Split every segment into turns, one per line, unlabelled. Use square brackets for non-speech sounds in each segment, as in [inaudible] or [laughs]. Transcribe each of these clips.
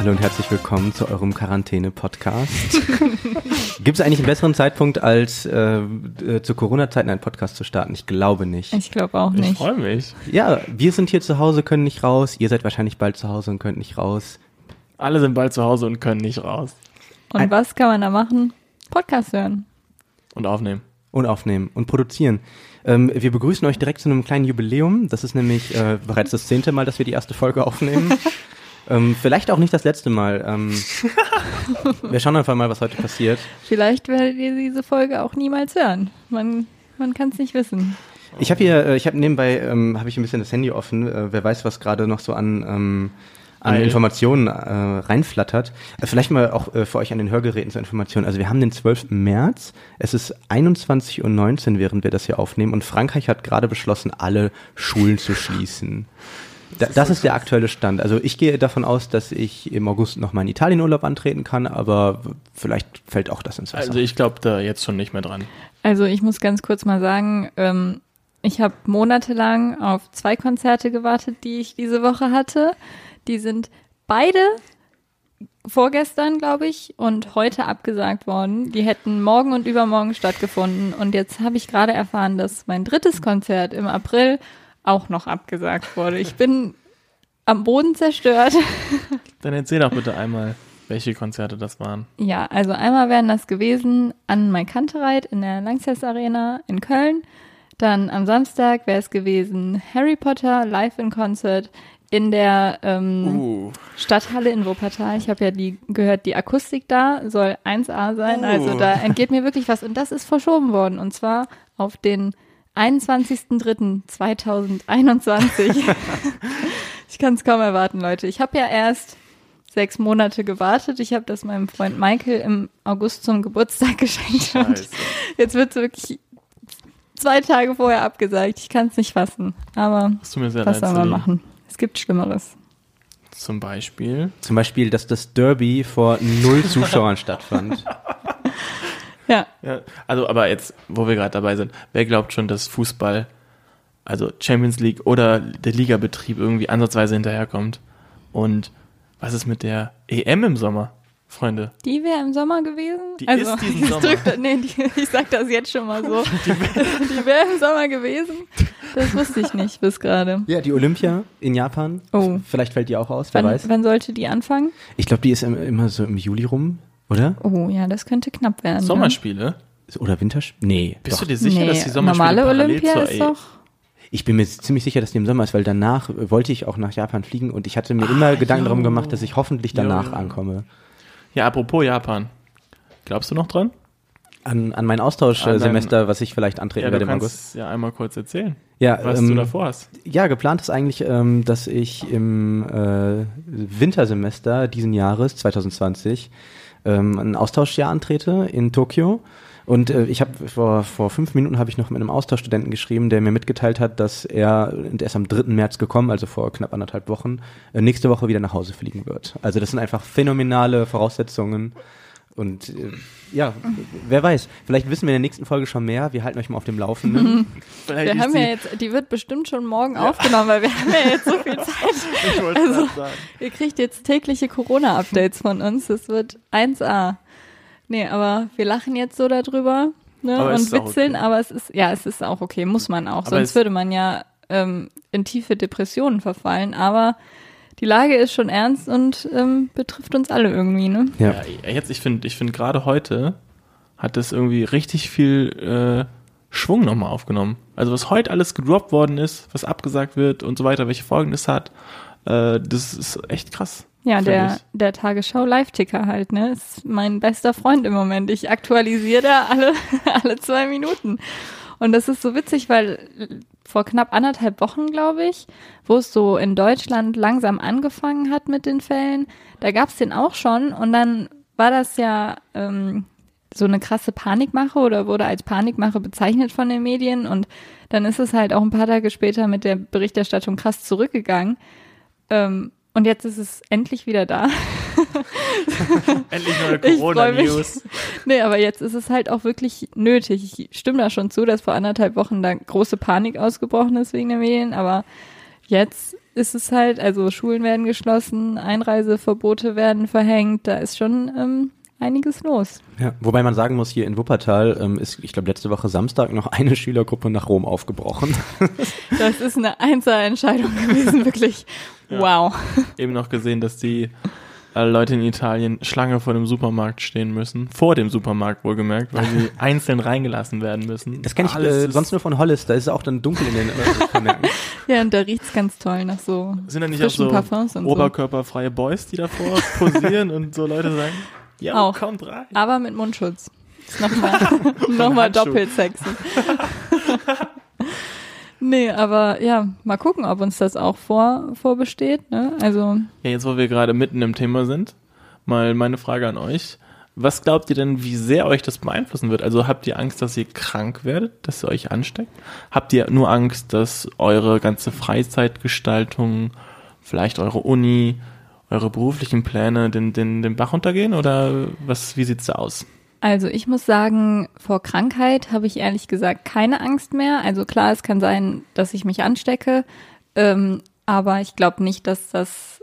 Hallo, und herzlich willkommen zu eurem Quarantäne-Podcast. [laughs] Gibt es eigentlich einen besseren Zeitpunkt, als äh, äh, zu Corona-Zeiten einen Podcast zu starten? Ich glaube nicht.
Ich glaube auch
Ich
nicht.
freue mich.
Ja, wir sind hier zu Hause, können nicht raus. Ihr seid wahrscheinlich bald zu Hause und könnt nicht raus.
Alle sind bald zu Hause und können nicht raus
Und
Ein-
was kann man da machen? Podcast hören.
und aufnehmen.
Und aufnehmen und produzieren. Ähm, wir begrüßen euch direkt zu einem kleinen Jubiläum. Das ist nämlich äh, bereits das zehnte Mal, dass wir die erste Folge aufnehmen. [laughs] ähm, vielleicht auch nicht das letzte Mal. Ähm, [laughs] wir schauen einfach mal, was heute passiert.
Vielleicht werdet ihr diese Folge auch niemals hören. Man, man kann es nicht wissen.
Ich habe hier, äh, ich habe nebenbei, ähm, habe ich ein bisschen das Handy offen. Äh, wer weiß, was gerade noch so an ähm, an. Informationen äh, reinflattert. Äh, vielleicht mal auch äh, für euch an den Hörgeräten zur Information. Also wir haben den 12. März. Es ist 21.19 Uhr, während wir das hier aufnehmen. Und Frankreich hat gerade beschlossen, alle Schulen zu schließen. Da, das ist der aktuelle Stand. Also ich gehe davon aus, dass ich im August noch in Italienurlaub antreten kann, aber vielleicht fällt auch das ins Wasser.
Also ich glaube da jetzt schon nicht mehr dran.
Also ich muss ganz kurz mal sagen, ähm, ich habe monatelang auf zwei Konzerte gewartet, die ich diese Woche hatte. Die sind beide vorgestern, glaube ich, und heute abgesagt worden. Die hätten morgen und übermorgen stattgefunden. Und jetzt habe ich gerade erfahren, dass mein drittes Konzert im April auch noch abgesagt wurde. Ich bin am Boden zerstört. [laughs]
Dann erzähl doch bitte einmal, welche Konzerte das waren.
Ja, also einmal wären das gewesen an Mai Kantereit in der Langsess Arena in Köln. Dann am Samstag wäre es gewesen Harry Potter live in Concert in der ähm,
Uh,
Stadthalle in Wuppertal. Ich habe ja die gehört, die Akustik da soll 1A sein. Also
Oh.
da entgeht mir wirklich was. Und das ist verschoben worden. Und zwar auf den 21.03.2021. [laughs] ich kann es kaum erwarten, Leute. Ich habe ja erst sechs Monate gewartet. Ich habe das meinem Freund Michael im August zum Geburtstag [laughs] geschenkt. Und jetzt wird es wirklich zwei Tage vorher abgesagt. Ich kann es nicht fassen. Aber was soll man machen? Es gibt Schlimmeres.
Zum Beispiel.
Zum Beispiel, dass das Derby vor null Zuschauern stattfand. [laughs]
Ja,
Ja, also aber jetzt, wo wir gerade dabei sind, wer glaubt schon, dass Fußball, also Champions League oder der Ligabetrieb irgendwie ansatzweise hinterherkommt? Und was ist mit der EM im Sommer, Freunde?
Die wäre im Sommer gewesen?
Die
also,
ist diesen
ich
Sommer.
drück da- nee, die, [laughs] ich sag das jetzt schon mal so. Die wäre [laughs] im Sommer gewesen? Das wusste ich nicht bis gerade.
Ja, die Olympia in Japan.
Oh.
Vielleicht fällt die auch aus, wer
Wann,
weiß.
wann sollte die anfangen?
Ich glaube, die ist im- immer so im Juli rum, oder?
Oh ja, das könnte knapp werden.
Sommerspiele?
Oder Winterspiele? Nee.
Bist
doch.
du dir sicher,
nee,
dass die Sommerspiele
normale
parallel
Olympia
zur
ist
E-
doch.
Ich bin mir ziemlich sicher, dass die im Sommer ist, weil danach wollte ich auch nach Japan fliegen und ich hatte mir immer Gedanken
jo.
darum gemacht, dass ich hoffentlich danach
Jo.
ankomme.
Ja, apropos Japan. Glaubst du noch dran?
An, an mein Austauschsemester, was ich vielleicht antreten
Ja,
werde
du
im
kannst
August.
ja einmal kurz erzählen,
Ja,
was
ähm,
du davor hast.
Ja, geplant ist eigentlich, ähm, dass ich im äh, Wintersemester diesen Jahres, 2020, ähm, ein Austauschjahr antrete in Tokio. Und äh, ich habe vor, vor fünf Minuten habe ich noch mit einem Austauschstudenten geschrieben, der mir mitgeteilt hat, dass er, und er ist am 3. März gekommen, also vor knapp anderthalb Wochen, äh, nächste Woche wieder nach Hause fliegen wird. Also das sind einfach phänomenale Voraussetzungen. Und äh, ja, wer weiß, vielleicht wissen wir in der nächsten Folge schon mehr. Wir halten euch mal auf dem Laufenden. [laughs]
Vielleicht
Wir haben
die-
ja jetzt, die wird bestimmt schon morgen aufgenommen, weil wir haben ja jetzt so viel [laughs] Zeit.
ich wollte
also-
sagen.
Ihr kriegt jetzt tägliche Corona-Updates von uns. Das wird 1A. Nee, aber wir lachen jetzt so darüber ne, und witzeln,
okay.
aber es ist, ja, es ist auch okay, muss man auch.
Aber
Sonst würde man ja ähm, in tiefe Depressionen verfallen. Aber die Lage ist schon ernst und ähm, betrifft uns alle irgendwie, ne?
Ja.
Ja, jetzt, ich finde, ich finde gerade heute hat das irgendwie richtig viel äh, Schwung nochmal aufgenommen. Also was heute alles gedroppt worden ist, was abgesagt wird und so weiter, welche Folgen das hat, äh, das ist echt krass.
Ja, der,
ich.
der Tagesschau Live-Ticker halt, ne? Ist mein bester Freund im Moment. Ich aktualisiere da alle, [laughs] alle zwei Minuten. Und das ist so witzig, weil vor knapp anderthalb Wochen, glaube ich, wo es so in Deutschland langsam angefangen hat mit den Fällen, da gab es den auch schon und dann war das ja ähm, so eine krasse Panikmache oder wurde als Panikmache bezeichnet von den Medien und dann ist es halt auch ein paar Tage später mit der Berichterstattung krass zurückgegangen. Ähm, und jetzt ist es endlich wieder da. [laughs]
Endlich neue Corona-News.
Nee, aber jetzt ist es halt auch wirklich nötig. Ich stimme da schon zu, dass vor anderthalb Wochen da große Panik ausgebrochen ist wegen der Medien, aber jetzt ist es halt, also Schulen werden geschlossen, Einreiseverbote werden verhängt, da ist schon ähm, einiges los.
Ja, wobei man sagen muss, hier in Wuppertal ähm, ist, ich glaube, letzte Woche Samstag noch eine Schülergruppe nach Rom aufgebrochen. [laughs]
Das ist eine Einzelentscheidung gewesen, wirklich.
Ja.
Wow.
Eben noch gesehen, dass die äh, Leute in Italien Schlange vor dem Supermarkt stehen müssen. Vor dem Supermarkt wohlgemerkt, weil sie [laughs] einzeln reingelassen werden müssen.
Das kenne ich
Alles
äh, sonst nur von Hollis, da ist es auch dann dunkel in den äh, Supermärkten. [laughs]
Ja, und da riecht's ganz toll nach so
Sind da nicht auch
frischen
so
Parfums und so.
oberkörperfreie Boys, die davor posieren und so Leute sagen, ja,
Auch.
kommt rein.
Aber mit Mundschutz. [laughs] Nochmal [laughs] noch mal
Handschuh.
doppelt sexy. [laughs] nee, aber ja, mal gucken, ob uns das auch vor, vorbesteht. Ne? Also,
Ja, jetzt wo wir gerade mitten im Thema sind, mal meine Frage an euch. Was glaubt ihr denn, wie sehr euch das beeinflussen wird? Also habt ihr Angst, dass ihr krank werdet, dass ihr euch ansteckt? Habt ihr nur Angst, dass eure ganze Freizeitgestaltung, vielleicht eure Uni, eure beruflichen Pläne den, den, den Bach runtergehen? Oder was, wie sieht's da aus?
also ich muss sagen, vor Krankheit habe ich ehrlich gesagt keine Angst mehr. Also klar, es kann sein, dass ich mich anstecke, ähm, aber ich glaube nicht, dass das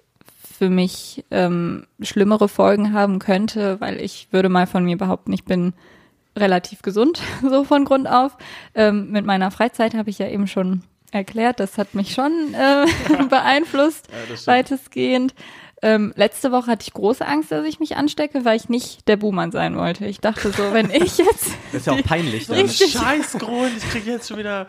für mich ähm, schlimmere Folgen haben könnte, weil ich würde mal von mir behaupten, ich bin relativ gesund, [laughs] so von Grund auf. Ähm, mit meiner Freizeit habe ich ja eben schon erklärt, das hat mich schon äh, [laughs] [laughs] beeinflusst, weitestgehend. Ähm, letzte Woche hatte ich große Angst, dass ich mich anstecke, weil ich nicht der Buhmann sein wollte. Ich dachte so, wenn ich [laughs] jetzt,
Das ist ja auch peinlich. Dann.
Richtig.
Scheiß Grund, ich krieg jetzt schon wieder.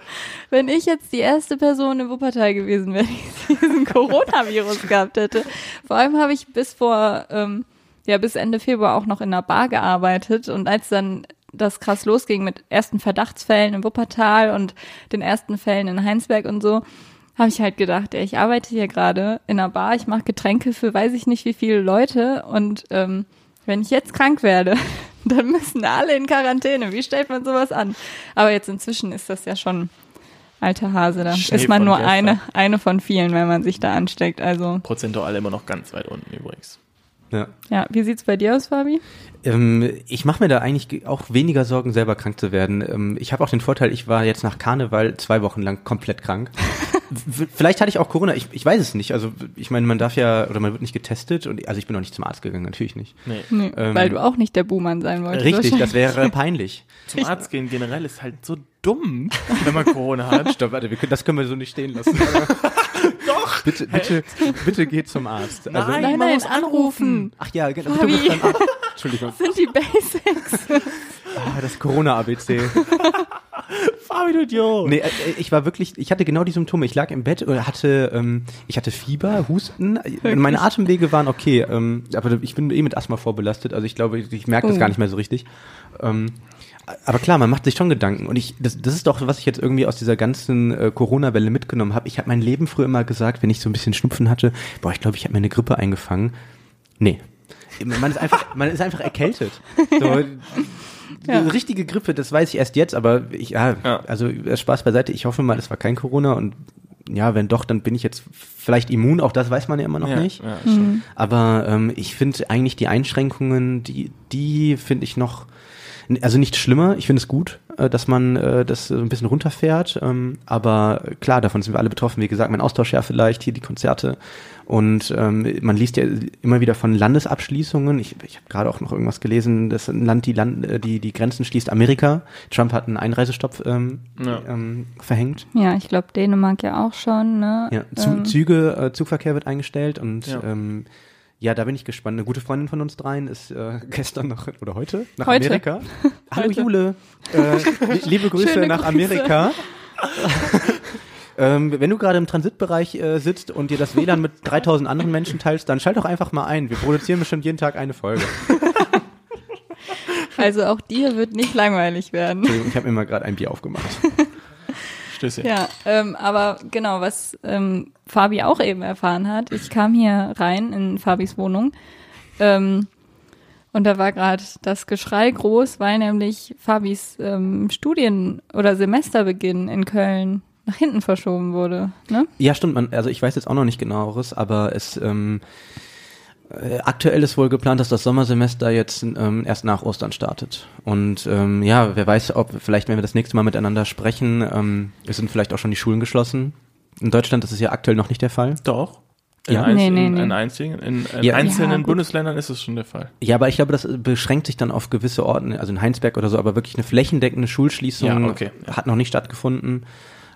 wenn ich jetzt die erste Person in Wuppertal gewesen wäre, [laughs] die diesen Coronavirus gehabt hätte. Vor allem habe ich bis vor, ähm, ja, bis Ende Februar auch noch in einer Bar gearbeitet und als dann das krass losging mit ersten Verdachtsfällen in Wuppertal und den ersten Fällen in Heinsberg und so, habe ich halt gedacht, ey, ich arbeite hier gerade in einer Bar, ich mache Getränke für weiß ich nicht wie viele Leute und ähm, wenn ich jetzt krank werde, [laughs] dann müssen alle in Quarantäne. Wie stellt man sowas an? Aber jetzt inzwischen ist das ja schon alter Hase. Da
Schnee
ist man nur
gestern.
eine, eine von vielen, wenn man sich da ansteckt. Also
Prozentual immer noch ganz weit unten übrigens.
Ja.
ja, wie sieht's bei dir aus, Fabi?
Ähm, ich mache mir da eigentlich ge- auch weniger Sorgen, selber krank zu werden. Ähm, ich habe auch den Vorteil, ich war jetzt nach Karneval zwei Wochen lang komplett krank. [laughs] Vielleicht hatte ich auch Corona, ich, ich weiß es nicht. Also ich meine, man darf ja, oder man wird nicht getestet und also ich bin noch nicht zum Arzt gegangen, natürlich nicht.
Nee.
Nee,
Ähm,
weil du auch nicht der Buhmann sein wolltest.
Richtig, das wäre peinlich.
Zum Arzt gehen generell ist halt so dumm, [laughs] wenn man Corona hat.
Stopp, warte, wir können, das können wir so nicht stehen lassen. [laughs] Doch! Bitte, bitte, bitte geht zum Arzt. Also,
Nein.
Nein,
man
nein,
muss
anrufen.
Ach ja, genau. Entschuldigung. [laughs]
Sind die Basics.
Ah, das Corona-ABC. [laughs]
Fabi, du Idiot.
Nee, äh, ich war wirklich, ich hatte genau die Symptome. Ich lag im Bett und hatte, ähm, ich hatte Fieber, Husten. Meine Atemwege waren okay, ähm, aber ich bin eh mit Asthma vorbelastet. Also ich glaube, ich merke das
Oh.
gar nicht mehr so richtig. Ähm, aber klar, man macht sich schon Gedanken. Und ich, das, das ist doch, was ich jetzt irgendwie aus dieser ganzen äh, Corona-Welle mitgenommen habe. Ich habe mein Leben früher immer gesagt, wenn ich so ein bisschen Schnupfen hatte, boah, ich glaube, ich habe mir eine Grippe eingefangen. Nee. Man ist einfach, man ist einfach erkältet. So,
Ja.
richtige Grippe, das weiß ich erst jetzt, aber ich, ja,
Ja.
also äh, Spaß beiseite. Ich hoffe mal, es war kein Corona und ja, wenn doch, dann bin ich jetzt vielleicht immun. Auch das weiß man ja immer noch
ja,
nicht.
Ja, schon.
Aber ähm, ich finde eigentlich die Einschränkungen, die, die finde ich noch, also nicht schlimmer. Ich finde es gut, dass man äh, das so ein bisschen runterfährt. Ähm, aber klar, davon sind wir alle betroffen. Wie gesagt, mein Austauschjahr vielleicht, hier die Konzerte. Und ähm, man liest ja immer wieder von Landesabschließungen. Ich, ich habe gerade auch noch irgendwas gelesen, dass ein Land die, Land äh, die die Grenzen schließt. Amerika. Trump hat einen Einreisestopp ähm,
Ja.
ähm, verhängt.
Ja, ich glaube Dänemark ja auch schon. Ne?
Ja, Zu,
Ähm,
Züge, äh, Zugverkehr wird eingestellt und
Ja.
ja. Ähm, ja, da bin ich gespannt. Eine gute Freundin von uns dreien ist äh, [laughs] gestern noch oder heute nach
Heute.
Amerika. [laughs] Hallo
Heute.
Jule, äh, li- liebe [laughs] Grüße
Schöne
nach
Grüße.
Amerika. ähm, wenn du gerade im Transitbereich äh, sitzt und dir das WLAN mit 3000 anderen Menschen teilst, dann schalt doch einfach mal ein. Wir produzieren bestimmt jeden Tag eine Folge.
Also auch dir wird nicht langweilig werden.
Ich habe mir mal gerade ein Bier aufgemacht.
Stößchen.
Ja, ähm, aber genau, was ähm, Fabi auch eben erfahren hat, ich kam hier rein in Fabis Wohnung ähm, und da war gerade das Geschrei groß, weil nämlich Fabis ähm, Studien- oder Semesterbeginn in Köln nach hinten verschoben wurde. Ne?
Ja, stimmt. Man, also ich weiß jetzt auch noch nicht genaueres, aber es ähm, äh, aktuell ist wohl geplant, dass das Sommersemester jetzt ähm, erst nach Ostern startet. Und ähm, ja, wer weiß, ob vielleicht, wenn wir das nächste Mal miteinander sprechen, ähm, es sind vielleicht auch schon die Schulen geschlossen. In Deutschland ist es ja aktuell noch nicht der Fall.
Doch. In,
Ja.
einzelnen,
Nee, nee, nee.
in, einzigen, in, in
Ja.
einzelnen
Ja.
Bundesländern ist es schon der Fall.
Ja, aber ich glaube, das beschränkt sich dann auf gewisse Orten, also in Heinsberg oder so, aber wirklich eine flächendeckende Schulschließung
Ja, okay.
hat noch nicht stattgefunden.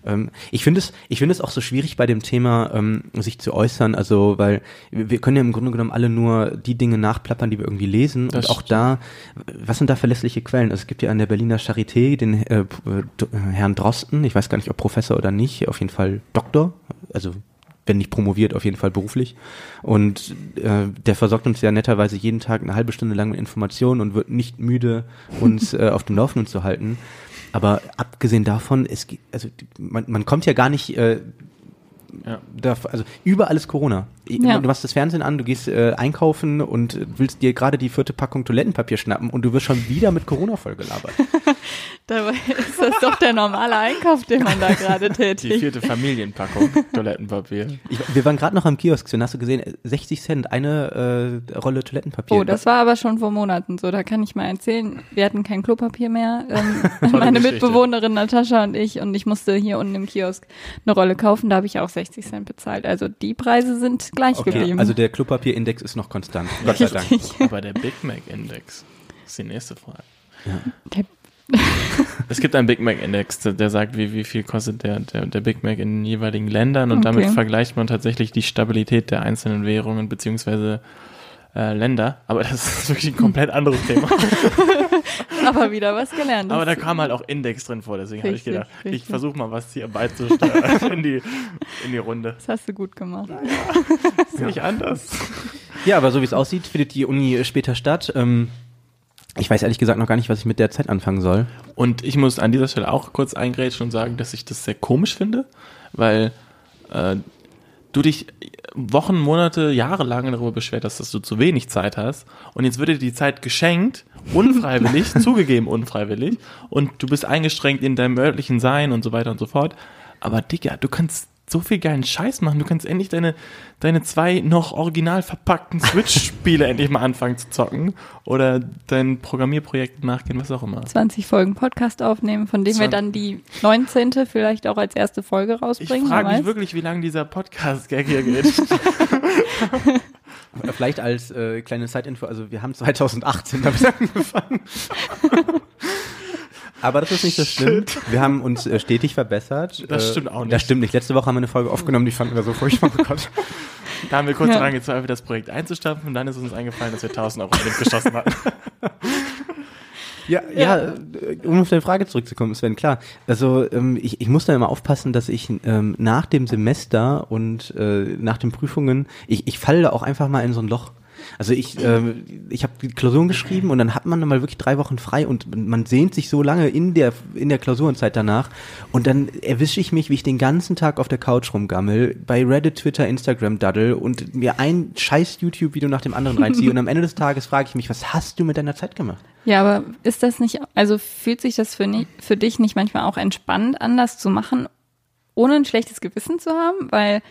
Ähm, ich finde es, ich finde es auch so schwierig bei dem Thema, ähm, sich zu äußern, also, weil wir können ja im Grunde genommen alle nur die Dinge nachplappern, die wir irgendwie lesen
Das
und auch da, was sind da verlässliche Quellen? Also es gibt ja an der Berliner Charité den äh, äh, Herrn Drosten, ich weiß gar nicht, ob Professor oder nicht, auf jeden Fall Doktor, also wenn nicht promoviert, auf jeden Fall beruflich. Und äh, der versorgt uns ja netterweise jeden Tag eine halbe Stunde lang mit Informationen und wird nicht müde, uns [laughs] äh, auf dem Laufenden zu halten. Aber abgesehen davon, es also man, man kommt ja gar nicht äh,
Ja.
da, also überall ist Corona.
Ja.
Du machst das Fernsehen an, du gehst äh, einkaufen und willst dir gerade die vierte Packung Toilettenpapier schnappen und du wirst schon wieder mit Corona vollgelabert. [laughs]
Dabei ist das doch der normale Einkauf, den man da [laughs] gerade
Die
tätigt.
vierte Familienpackung Toilettenpapier.
Ich, wir waren gerade noch am Kiosk, Sven, hast du gesehen, 60 Cent, eine äh, Rolle Toilettenpapier.
Oh, das war aber schon vor Monaten so. Da kann ich mal erzählen. Wir hatten kein Klopapier mehr. Ähm, [laughs] meine
Geschichte.
Mitbewohnerin Natascha und ich. Und ich musste hier unten im Kiosk eine Rolle kaufen. Da habe ich auch 60 Cent bezahlt. Also die Preise sind gleich
okay,
geblieben.
also der Klopapierindex ist noch konstant. [laughs] Gott sei Dank.
Aber der Big Mac Index ist die nächste Frage.
Der- [laughs]
Es gibt einen Big Mac Index, der, sagt, wie, wie viel kostet der, der, der Big Mac in den jeweiligen Ländern und damit
Okay.
vergleicht man tatsächlich die Stabilität der einzelnen Währungen beziehungsweise äh, Länder. Aber das ist [laughs] wirklich ein komplett anderes Thema. [laughs]
aber wieder was gelernt.
Aber da kam halt auch Index drin vor, deswegen habe ich
Richtig,
gedacht, ich
richtig.
versuche mal was hier beizusteuern [laughs] in die, in die Runde.
Das hast du gut gemacht.
Ist nicht anders.
Ja, aber so wie es aussieht, findet die Uni später statt. Ähm, ich weiß ehrlich gesagt noch gar nicht, was ich mit der Zeit anfangen soll.
Und ich muss an dieser Stelle auch kurz eingrätschen und sagen, dass ich das sehr komisch finde, weil äh, du dich Wochen, Monate, Jahre lang darüber beschwert hast, dass du zu wenig Zeit hast und jetzt wird dir die Zeit geschenkt, unfreiwillig, [laughs] zugegeben unfreiwillig und du bist eingeschränkt in deinem örtlichen Sein und so weiter und so fort. Aber Digga, du kannst so viel geilen Scheiß machen. Du kannst endlich deine, deine zwei noch original verpackten Switch-Spiele [laughs] endlich mal anfangen zu zocken oder dein Programmierprojekt nachgehen, was auch immer.
20 Folgen Podcast aufnehmen, von dem wir
Zwan-
dann die 19. vielleicht auch als erste Folge
Ich
rausbringen.
frage
wer
mich
weiß.
wirklich, wie lange dieser Podcast-Gag hier geht. [laughs]
Vielleicht als äh, kleine Zeitinfo, also wir haben 2018 damit [laughs] angefangen. Aber das ist nicht so schlimm. Wir haben uns äh, stetig verbessert.
Das
Äh,
stimmt auch nicht.
Das stimmt nicht. Letzte Woche haben wir eine Folge aufgenommen, die fanden wir so furchtbar. [laughs] Oh Gott.
Da haben wir kurz
Ja.
daran gezweifelt, das Projekt einzustampfen und dann ist uns eingefallen, dass wir 1000 Euro geschossen hatten. [laughs]
Ja, ja, äh, um auf deine Frage zurückzukommen, Sven, klar. Also ähm, ich, ich muss da immer aufpassen, dass ich ähm, nach dem Semester und äh, nach den Prüfungen, ich, ich falle da auch einfach mal in so ein Loch. Also ich, ähm, ich habe die Klausuren geschrieben und dann hat man dann mal wirklich drei Wochen frei und man sehnt sich so lange in der in der Klausurenzeit danach und dann erwische ich mich, wie ich den ganzen Tag auf der Couch rumgammel, bei Reddit, Twitter, Instagram daddel und mir ein scheiß YouTube-Video nach dem anderen reinziehe und am Ende des Tages frage ich mich, was hast du mit deiner Zeit gemacht?
Ja, aber ist das nicht, also fühlt sich das für, ni- für dich nicht manchmal auch entspannt an, das zu machen, ohne ein schlechtes Gewissen zu haben? Weil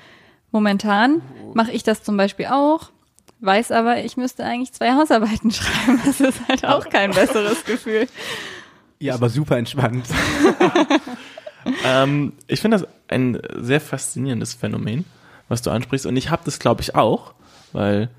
momentan mache ich das zum Beispiel auch, weiß aber, ich müsste eigentlich zwei Hausarbeiten [laughs] schreiben. Das ist halt auch kein besseres Gefühl.
Ja, aber super entspannt. [laughs]
ähm, ich finde das ein sehr faszinierendes Phänomen, was du ansprichst. Und ich habe das, glaube ich, auch, weil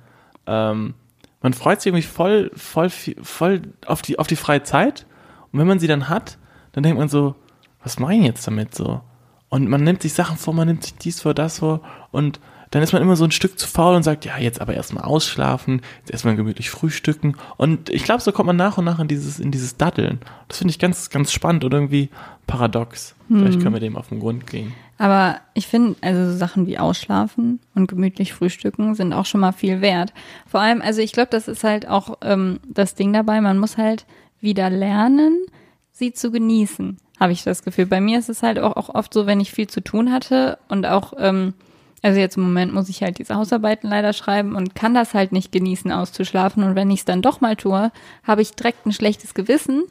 ähm, man freut sich irgendwie voll, voll, voll auf die, auf die freie Zeit. Und wenn man sie dann hat, dann denkt man so, was mache ich jetzt damit so? Und man nimmt sich Sachen vor, man nimmt sich dies vor, das vor und dann ist man immer so ein Stück zu faul und sagt, ja, jetzt aber erstmal ausschlafen, jetzt erstmal gemütlich frühstücken. Und ich glaube, so kommt man nach und nach in dieses, in dieses Datteln. Das finde ich ganz, ganz spannend und irgendwie paradox. Vielleicht können wir dem auf den Grund gehen.
Aber ich finde, also so Sachen wie Ausschlafen und gemütlich frühstücken sind auch schon mal viel wert. Vor allem, also ich glaube, das ist halt auch ähm, das Ding dabei, man muss halt wieder lernen, sie zu genießen, habe ich das Gefühl. Bei mir ist es halt auch, auch oft so, wenn ich viel zu tun hatte und auch, ähm, also jetzt im Moment muss ich halt diese Hausarbeiten leider schreiben und kann das halt nicht genießen, auszuschlafen. Und wenn ich es dann doch mal tue, habe ich direkt ein schlechtes Gewissen.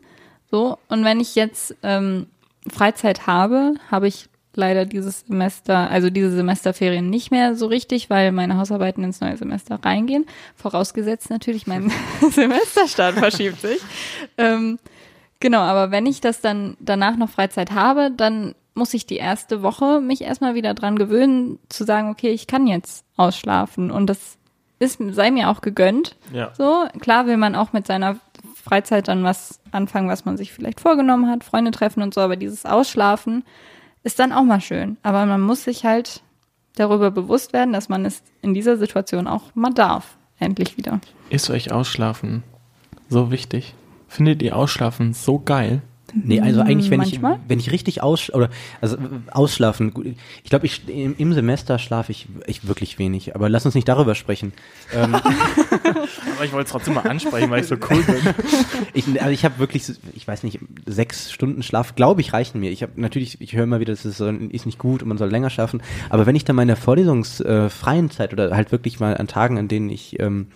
So, und wenn ich jetzt ähm, Freizeit habe, habe ich leider dieses Semester, also diese Semesterferien nicht mehr so richtig, weil meine Hausarbeiten ins neue Semester reingehen. Vorausgesetzt natürlich, mein [laughs] Semesterstart verschiebt sich. [laughs] Ähm, genau, aber wenn ich das dann danach noch Freizeit habe, dann muss ich die erste Woche mich erstmal wieder dran gewöhnen, zu sagen, okay, ich kann jetzt ausschlafen und das ist, sei mir auch gegönnt.
Ja.
So, klar will man auch mit seiner Freizeit dann was anfangen, was man sich vielleicht vorgenommen hat, Freunde treffen und so, aber dieses Ausschlafen ist dann auch mal schön. Aber man muss sich halt darüber bewusst werden, dass man es in dieser Situation auch mal darf. Endlich wieder.
Ist euch Ausschlafen so wichtig? Findet ihr Ausschlafen so geil?
Nee, also eigentlich, wenn
Manchmal?
ich, wenn ich richtig aus, oder, also, ausschlafen, gut, ich glaube, ich, im, im Semester schlafe ich, ich wirklich wenig, aber lass uns nicht darüber sprechen. ähm, [laughs]
Aber ich wollte es trotzdem mal ansprechen, weil ich so cool bin. [laughs]
ich, also ich habe wirklich, ich weiß nicht, sechs Stunden Schlaf, glaube ich, reichen mir. Ich habe natürlich, ich höre immer wieder, das ist, ist nicht gut und man soll länger schlafen, aber wenn ich dann mal in der vorlesungsfreien äh, freien Zeit oder halt wirklich mal an Tagen, an denen ich, ähm,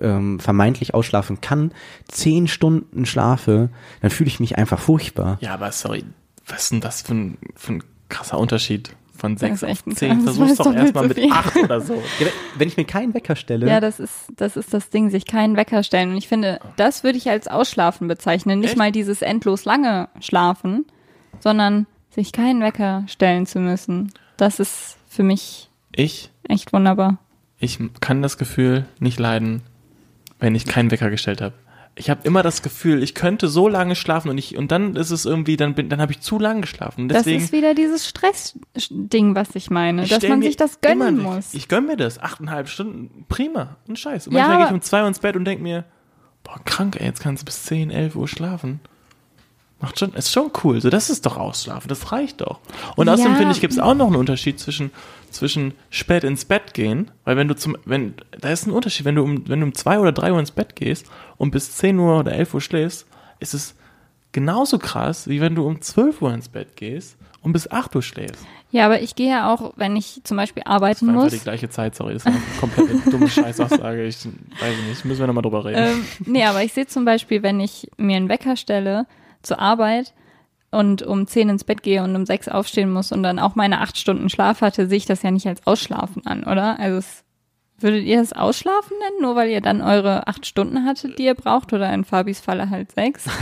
ähm, vermeintlich ausschlafen kann, zehn Stunden schlafe, dann fühle ich mich einfach furchtbar.
Ja, aber sorry, was ist denn das für ein, für ein krasser Unterschied von
Das
sechs
ist
auf
echt ein
zehn? Versuch's doch erstmal mit [laughs] acht oder so.
Ja, wenn ich mir keinen Wecker stelle,
Ja, das ist, das ist das Ding, sich keinen Wecker stellen. Und ich finde, das würde ich als Ausschlafen bezeichnen. Nicht
Echt?
mal dieses endlos lange Schlafen, sondern sich keinen Wecker stellen zu müssen. Das ist für mich
Ich,
echt wunderbar.
ich kann das Gefühl nicht leiden, wenn ich keinen Wecker gestellt habe. Ich habe immer das Gefühl, ich könnte so lange schlafen und ich und dann ist es irgendwie, dann bin, dann habe ich zu lange geschlafen. Deswegen
das ist wieder dieses Stress-Ding, was ich meine,
ich
dass man sich das gönnen muss.
Ich gönn mir das. Achteinhalb Stunden, prima. Und Scheiß. Und
Ja,
manchmal gehe ich um zwei Uhr ins Bett und denk mir, boah, krank, ey, jetzt kannst du bis 10, 11 Uhr schlafen. Macht schon, ist schon cool. So, das ist doch Ausschlafen, das reicht doch. Und außerdem
Ja.
finde ich, gibt es auch noch einen Unterschied zwischen, zwischen spät ins Bett gehen, weil wenn du zum, wenn, da ist ein Unterschied, wenn du um, wenn du um zwei oder drei Uhr ins Bett gehst und bis 10 Uhr oder 11 Uhr schläfst, ist es genauso krass, wie wenn du um 12 Uhr ins Bett gehst und bis 8 Uhr schläfst.
Ja, aber ich gehe ja auch, wenn ich zum Beispiel arbeiten
Das war
muss.
die gleiche Zeit, sorry, das war eine komplett [laughs] dumme Scheißaussage. Ich weiß nicht, müssen wir nochmal drüber reden.
Ähm, nee, aber ich sehe zum Beispiel, wenn ich mir einen Wecker stelle zur Arbeit und um 10 ins Bett gehe und um 6 aufstehen muss und dann auch meine acht Stunden Schlaf hatte, sehe ich das ja nicht als Ausschlafen an, oder? Also es, würdet ihr das Ausschlafen nennen, nur weil ihr dann eure acht Stunden hattet, die ihr braucht, oder in Fabis Falle halt sechs? [laughs]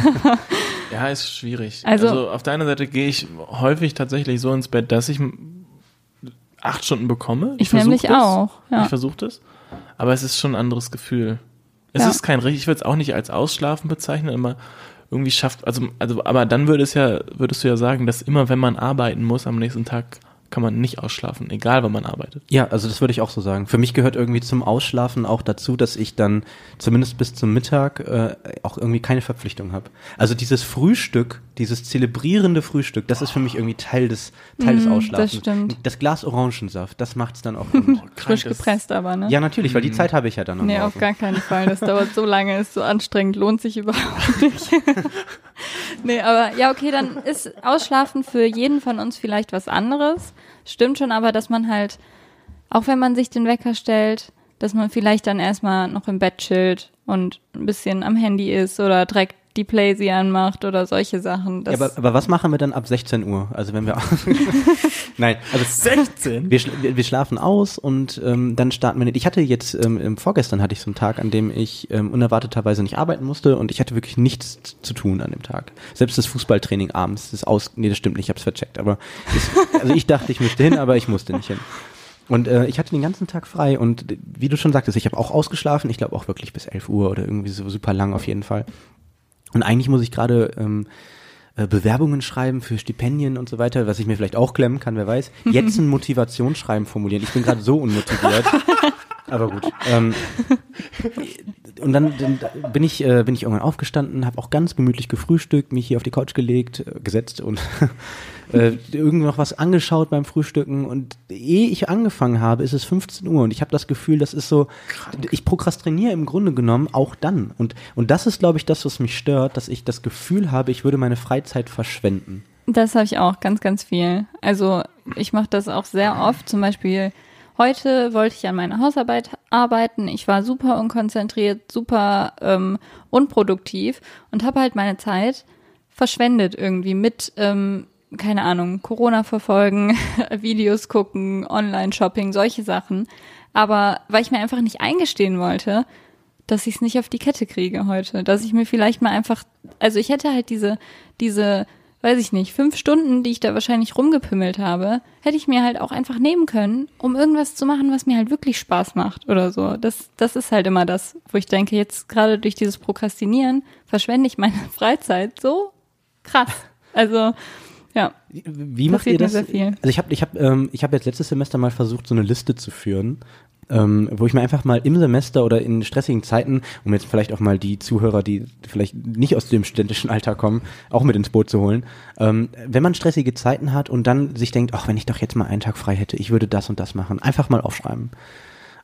Ja, ist schwierig. Also,
Also-
auf der einen Seite gehe ich häufig tatsächlich so ins Bett, dass ich acht Stunden bekomme.
Ich
versuch
nämlich
das.
auch, ja.
Ich versuche das. Aber es ist schon ein anderes Gefühl. Es
Ja.
ist kein richtig, ich würde es auch nicht als Ausschlafen bezeichnen, aber irgendwie schafft, also, also, aber dann würde es ja, würdest du ja sagen, dass immer wenn man arbeiten muss am nächsten Tag, kann man nicht ausschlafen, egal wann man arbeitet.
Ja, also das würde ich auch so sagen. Für mich gehört irgendwie zum Ausschlafen auch dazu, dass ich dann zumindest bis zum Mittag äh, auch irgendwie keine Verpflichtung habe. Also dieses Frühstück, dieses zelebrierende Frühstück, das ist für mich irgendwie Teil des Teil des
Mm,
Ausschlafens.
das stimmt.
Das Glas Orangensaft, das macht's dann auch. [laughs] irgendwie.
Frisch gepresst aber, ne?
ja, natürlich, weil die Zeit habe ich ja dann am
Nee,
Morgen.
auf gar keinen Fall. Das dauert so lange, ist so anstrengend, lohnt sich überhaupt [laughs] nicht. nee, aber ja, okay, dann ist Ausschlafen für jeden von uns vielleicht was anderes. Stimmt schon, aber dass man halt, auch wenn man sich den Wecker stellt, dass man vielleicht dann erstmal noch im Bett chillt und ein bisschen am Handy ist oder direkt die Playsee anmacht oder solche Sachen.
Ja, aber, aber was machen wir dann ab 16 Uhr? Also wenn wir [laughs] Nein, also
16?
wir, schla- wir, wir schlafen aus und ähm, dann starten wir nicht. Ich hatte jetzt, ähm, vorgestern hatte ich so einen Tag, an dem ich ähm, unerwarteterweise nicht arbeiten musste und ich hatte wirklich nichts zu tun an dem Tag. Selbst das Fußballtraining abends ist aus. Nee, das stimmt nicht, ich hab's vercheckt. Aber es, also ich dachte, ich müsste hin, aber ich musste nicht hin. Und äh, ich hatte den ganzen Tag frei und äh, wie du schon sagtest, ich habe auch ausgeschlafen. Ich glaube auch wirklich bis 11 Uhr oder irgendwie so super lang auf jeden Fall. Und eigentlich muss ich gerade ähm, äh, Bewerbungen schreiben für Stipendien und so weiter, was ich mir vielleicht auch klemmen kann, wer weiß. [laughs] Jetzt ein Motivationsschreiben formulieren. Ich bin gerade so unmotiviert. [laughs] Aber gut. Ähm, und dann, dann bin ich äh, bin ich irgendwann aufgestanden, habe auch ganz gemütlich gefrühstückt, mich hier auf die Couch gelegt, äh, gesetzt und [laughs] äh, irgendwie noch was angeschaut beim Frühstücken und ehe ich angefangen habe, ist es 15 Uhr und ich habe das Gefühl, das ist so, ich prokrastiniere im Grunde genommen auch dann und und das ist, glaube ich, das, was mich stört, dass ich das Gefühl habe, ich würde meine Freizeit verschwenden.
Das habe ich auch ganz, ganz viel. Also ich mache das auch sehr oft. Zum Beispiel heute wollte ich an meiner Hausarbeit arbeiten. Ich war super unkonzentriert, super ähm, unproduktiv und habe halt meine Zeit verschwendet irgendwie mit, ähm, keine Ahnung, Corona verfolgen, [laughs] Videos gucken, Online-Shopping, solche Sachen. Aber weil ich mir einfach nicht eingestehen wollte, dass ich es nicht auf die Kette kriege heute, dass ich mir vielleicht mal einfach, also ich hätte halt diese diese weiß ich nicht, fünf Stunden, die ich da wahrscheinlich rumgepimmelt habe, hätte ich mir halt auch einfach nehmen können, um irgendwas zu machen, was mir halt wirklich Spaß macht oder so. Das, das ist halt immer das, wo ich denke, jetzt gerade durch dieses Prokrastinieren verschwende ich meine [laughs] Freizeit so krass. Also, ja.
Wie macht ihr das?
sehr viel.
Also ich habe ich hab, ähm, ich hab jetzt letztes Semester mal versucht, so eine Liste zu führen, ähm, wo ich mir einfach mal im Semester oder in stressigen Zeiten, um jetzt vielleicht auch mal die Zuhörer, die vielleicht nicht aus dem studentischen Alter kommen, auch mit ins Boot zu holen, ähm, wenn man stressige Zeiten hat und dann sich denkt, ach, wenn ich doch jetzt mal einen Tag frei hätte, ich würde das und das machen, einfach mal aufschreiben.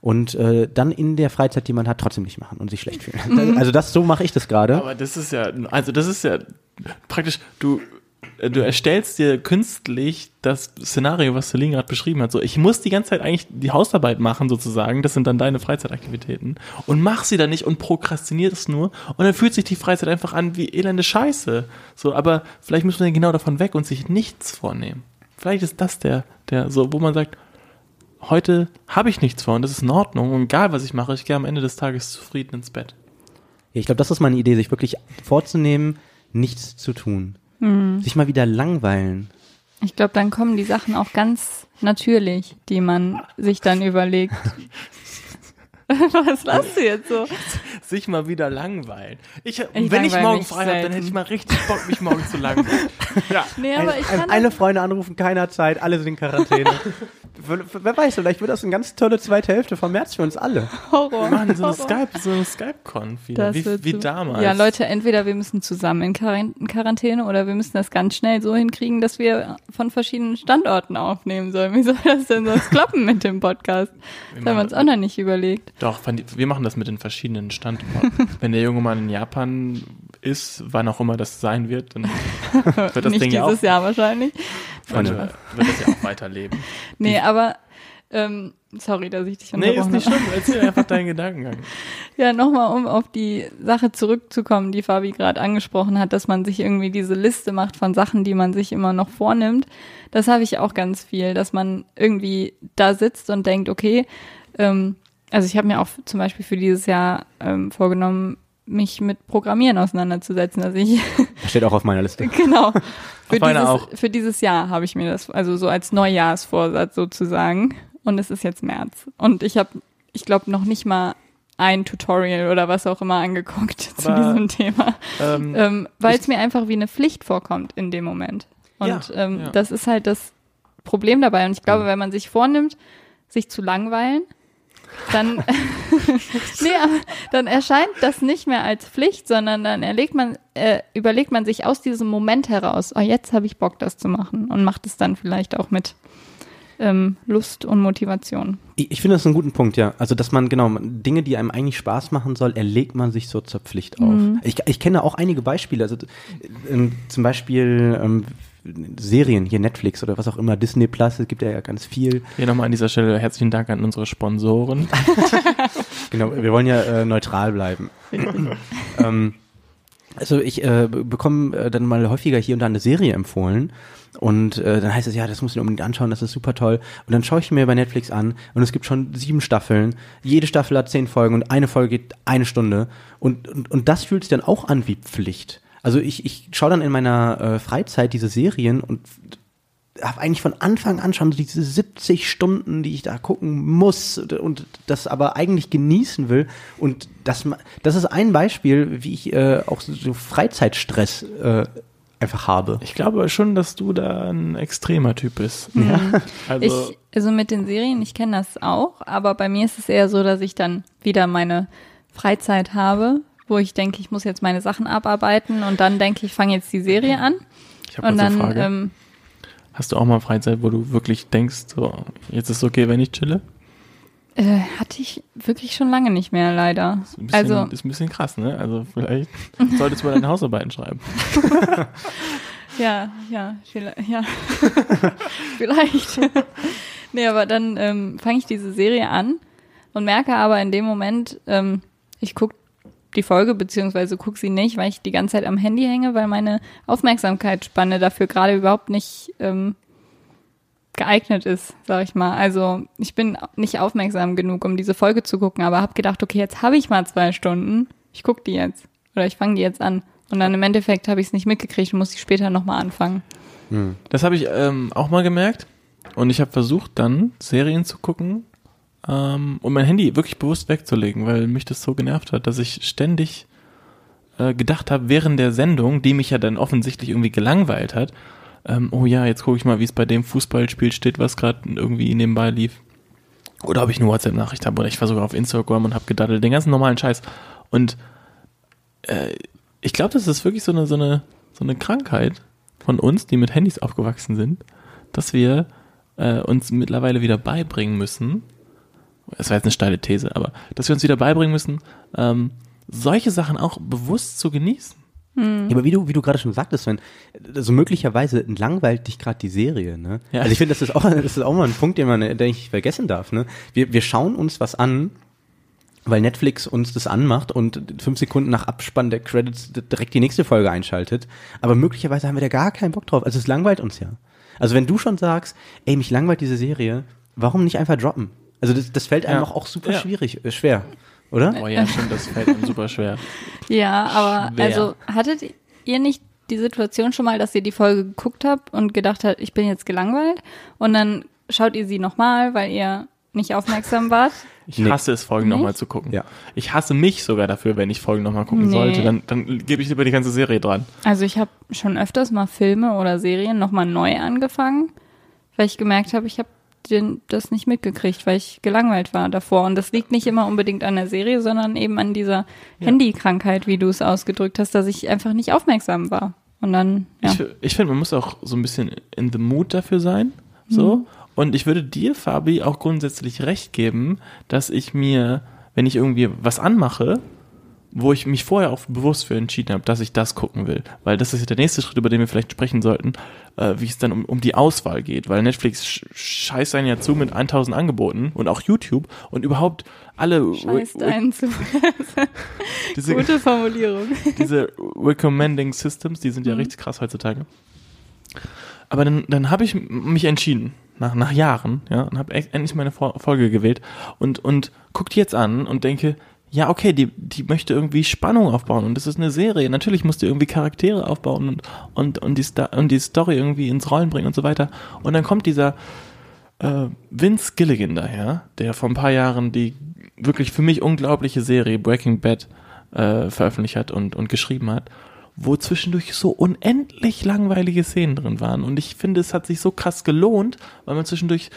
Und äh, dann in der Freizeit, die man hat, trotzdem nicht machen und sich schlecht fühlen. Also das, so mache ich das gerade.
Aber das ist ja, also das ist ja praktisch, du, du erstellst dir künstlich das Szenario, was Celine gerade beschrieben hat. So, ich muss die ganze Zeit eigentlich die Hausarbeit machen, sozusagen. Das sind dann deine Freizeitaktivitäten. Und mach sie dann nicht und prokrastiniert es nur. Und dann fühlt sich die Freizeit einfach an wie elende Scheiße. So, aber vielleicht man ja genau davon weg und sich nichts vornehmen. Vielleicht ist das der, der, so, wo man sagt, heute habe ich nichts vor und das ist in Ordnung. Und egal, was ich mache, ich gehe am Ende des Tages zufrieden ins Bett.
Ich glaube, das ist meine Idee, sich wirklich vorzunehmen, nichts zu tun. Sich mal wieder langweilen.
Ich glaube, dann kommen die Sachen auch ganz natürlich, die man sich dann überlegt. [laughs] Was lachst du jetzt so?
sich mal wieder langweilen. Ich,
Ich
wenn ich
langweile
morgen frei habe, dann hätte ich mal richtig Bock, mich morgen zu langweilen. [laughs] Ja.
Nee, aber ich kann
Alle Freunde anrufen, keiner Zeit, alle sind in Quarantäne. [laughs] Wer- weiß, vielleicht wird das eine ganz tolle zweite Hälfte vom März für uns alle.
Horror.
Wir machen so eine
Horror.
Skype, so eine Skype-Conf wieder, wie, wie
so-
damals.
Ja, Leute, entweder wir müssen zusammen in Quarant- in Quarantäne oder wir müssen das ganz schnell so hinkriegen, dass wir von verschiedenen Standorten aufnehmen sollen. Wie soll das denn sonst klappen mit dem Podcast? Das haben wir uns auch noch nicht überlegt.
Doch, wir machen das mit den verschiedenen Standorten. [laughs] Wenn der junge Mann in Japan ist, wann auch immer das sein wird, dann [laughs] wird das
nicht
Ding ja auch,
dieses Jahr wahrscheinlich.
Freunde.
wird, wird das ja auch weiterleben. [laughs]
Nee, aber ähm, sorry, dass ich dich
Nee, ist
unterbrochen
nicht schlimm. Erzähl einfach deinen Gedankengang. [laughs]
Ja, nochmal, um auf die Sache zurückzukommen, die Fabi gerade angesprochen hat, dass man sich irgendwie diese Liste macht von Sachen, die man sich immer noch vornimmt. Das habe ich auch ganz viel, dass man irgendwie da sitzt und denkt, okay, ähm, also ich habe mir auch zum Beispiel für dieses Jahr ähm, vorgenommen, mich mit Programmieren auseinanderzusetzen. Also ich
Das steht auch auf meiner Liste. [laughs]
Genau. Für, dieses,
auch.
für dieses Jahr habe ich mir das, also so als Neujahrsvorsatz sozusagen. Und es ist jetzt März. Und ich habe, ich glaube, noch nicht mal ein Tutorial oder was auch immer angeguckt [laughs] zu
Aber,
diesem Thema.
Ähm,
Ähm, Weil es mir einfach wie eine Pflicht vorkommt in dem Moment. Und
Ja,
ähm,
ja.
das ist halt das Problem dabei. Und ich glaube, wenn man sich vornimmt, sich zu langweilen, dann, [laughs] nee, dann erscheint das nicht mehr als Pflicht, sondern dann erlegt man, äh, überlegt man sich aus diesem Moment heraus, oh, jetzt habe ich Bock, das zu machen und macht es dann vielleicht auch mit ähm, Lust und Motivation.
Ich, ich finde das einen guten Punkt, ja. Also, dass man, genau, Dinge, die einem eigentlich Spaß machen soll, erlegt man sich so zur Pflicht auf. Ich, ich kenne auch einige Beispiele. Also, ähm, zum Beispiel ähm, Serien, hier Netflix oder was auch immer, Disney Plus, es gibt ja ganz viel.
hier nochmal an dieser Stelle herzlichen Dank an unsere Sponsoren. [laughs]
Genau, wir wollen ja äh, neutral bleiben. ähm, also ich äh, be- bekomme äh, dann mal häufiger hier und da eine Serie empfohlen und äh, dann heißt es, ja, das du dir unbedingt anschauen, das ist super toll. Und dann schaue ich mir bei Netflix an und es gibt schon sieben Staffeln. Jede Staffel hat zehn Folgen und eine Folge geht eine Stunde. Und, und, und das fühlt sich dann auch an wie Pflicht. Also ich, ich schaue dann in meiner äh, Freizeit diese Serien und habe eigentlich von Anfang an schon so diese 70 Stunden, die ich da gucken muss und das aber eigentlich genießen will. Und das, ma- das ist ein Beispiel, wie ich äh, auch so, so Freizeitstress äh, einfach habe.
Ich glaube schon, dass du da ein extremer Typ bist.
Ja. [laughs]
Also,
ich, also mit den Serien, ich kenne das auch, aber bei mir ist es eher so, dass ich dann wieder meine Freizeit habe, wo ich denke, ich muss jetzt meine Sachen abarbeiten und dann denke ich, fange jetzt die Serie an.
ich habe eine
dann,
Frage.
ähm,
Hast du auch mal Freizeit, wo du wirklich denkst, so, jetzt ist es okay, wenn ich chille?
äh, hatte ich wirklich schon lange nicht mehr, leider.
Ist ein bisschen,
Also,
ist ein bisschen krass, ne? Also vielleicht [laughs] solltest du mal deine Hausarbeiten schreiben. [laughs]
ja, ja, [laughs] vielleicht, ja. vielleicht. nee, aber dann ähm, fange ich diese Serie an und merke aber in dem Moment, ähm, ich gucke die Folge beziehungsweise gucke sie nicht, weil ich die ganze Zeit am Handy hänge, weil meine Aufmerksamkeitsspanne dafür gerade überhaupt nicht ähm, geeignet ist, sag ich mal. Also ich bin nicht aufmerksam genug, um diese Folge zu gucken, aber habe gedacht, okay, jetzt habe ich mal zwei Stunden, ich gucke die jetzt oder ich fange die jetzt an. Und dann im Endeffekt habe ich es nicht mitgekriegt und muss ich später nochmal anfangen.
Das habe ich ähm, auch mal gemerkt. Und ich habe versucht, dann Serien zu gucken ähm, und mein Handy wirklich bewusst wegzulegen, weil mich das so genervt hat, dass ich ständig äh, gedacht habe, während der Sendung, die mich ja dann offensichtlich irgendwie gelangweilt hat, ähm, oh ja, jetzt gucke ich mal, wie es bei dem Fußballspiel steht, was gerade irgendwie nebenbei lief. Oder ob ich eine WhatsApp-Nachricht habe oder ich war sogar auf Instagram und habe gedaddelt, den ganzen normalen Scheiß. Und äh, ich glaube, das ist wirklich so eine, so, eine, so eine Krankheit von uns, die mit Handys aufgewachsen sind, dass wir äh, uns mittlerweile wieder beibringen müssen, das war jetzt eine steile These, aber dass wir uns wieder beibringen müssen, ähm, solche Sachen auch bewusst zu genießen.
Ja, aber wie du, wie du gerade schon sagtest, Sven, also möglicherweise langweilt dich gerade die Serie, ne?
Ja.
Also ich finde, das ist auch, [laughs] das ist auch mal ein Punkt, den man, den ich nicht vergessen darf, ne? Wir, wir schauen uns was an, weil Netflix uns das anmacht und fünf Sekunden nach Abspann der Credits direkt die nächste Folge einschaltet. Aber möglicherweise haben wir da gar keinen Bock drauf. Also es langweilt uns ja. Also wenn du schon sagst, ey, mich langweilt diese Serie, warum nicht einfach droppen? Also das, das fällt einem
Ja.
auch super
Ja.
schwierig, äh, schwer, oder?
Oh ja, stimmt, das fällt einem super schwer. [laughs]
Ja, aber
Schwer.
also hattet ihr nicht die Situation schon mal, dass ihr die Folge geguckt habt und gedacht habt, ich bin jetzt gelangweilt und dann schaut ihr sie nochmal, weil ihr nicht aufmerksam [laughs] wart?
Ich
Nee.
hasse es, Folgen nochmal zu gucken.
Ja.
Ich hasse mich sogar dafür, wenn ich Folgen nochmal gucken
Nee.
sollte. Dann, dann gebe ich lieber die ganze Serie dran.
Also ich habe schon öfters mal Filme oder Serien nochmal neu angefangen, weil ich gemerkt habe, ich habe den, das nicht mitgekriegt, weil ich gelangweilt war davor. Und das liegt nicht immer unbedingt an der Serie, sondern eben an dieser Handykrankheit, wie du es ausgedrückt hast, dass ich einfach nicht aufmerksam war. Und dann, ja.
Ich, ich finde, man muss auch so ein bisschen in the mood dafür sein. So.
Mhm.
Und ich würde dir, Fabi, auch grundsätzlich recht geben, dass ich mir, wenn ich irgendwie was anmache, wo ich mich vorher auch bewusst für entschieden habe, dass ich das gucken will. Weil das ist ja der nächste Schritt, über den wir vielleicht sprechen sollten, äh, wie es dann um, um die Auswahl geht. Weil Netflix sch scheißt einen ja zu mit 1000 Angeboten und auch YouTube und überhaupt alle
Scheißt einen zu. [laughs]
diese,
Gute Formulierung. [laughs]
diese Recommending Systems, die sind ja richtig krass heutzutage. Aber dann, dann habe ich mich entschieden, nach, nach Jahren, ja, und habe endlich meine Fo- Folge gewählt und, und die jetzt an und denke, ja, okay, die, die möchte irgendwie Spannung aufbauen und das ist eine Serie. Natürlich musst du irgendwie Charaktere aufbauen und, und, und, die, und die Story irgendwie ins Rollen bringen und so weiter. Und dann kommt dieser äh, Vince Gilligan daher, der vor ein paar Jahren die wirklich für mich unglaubliche Serie Breaking Bad äh, veröffentlicht hat und, und geschrieben hat, wo zwischendurch so unendlich langweilige Szenen drin waren. Und ich finde, es hat sich so krass gelohnt, weil man zwischendurch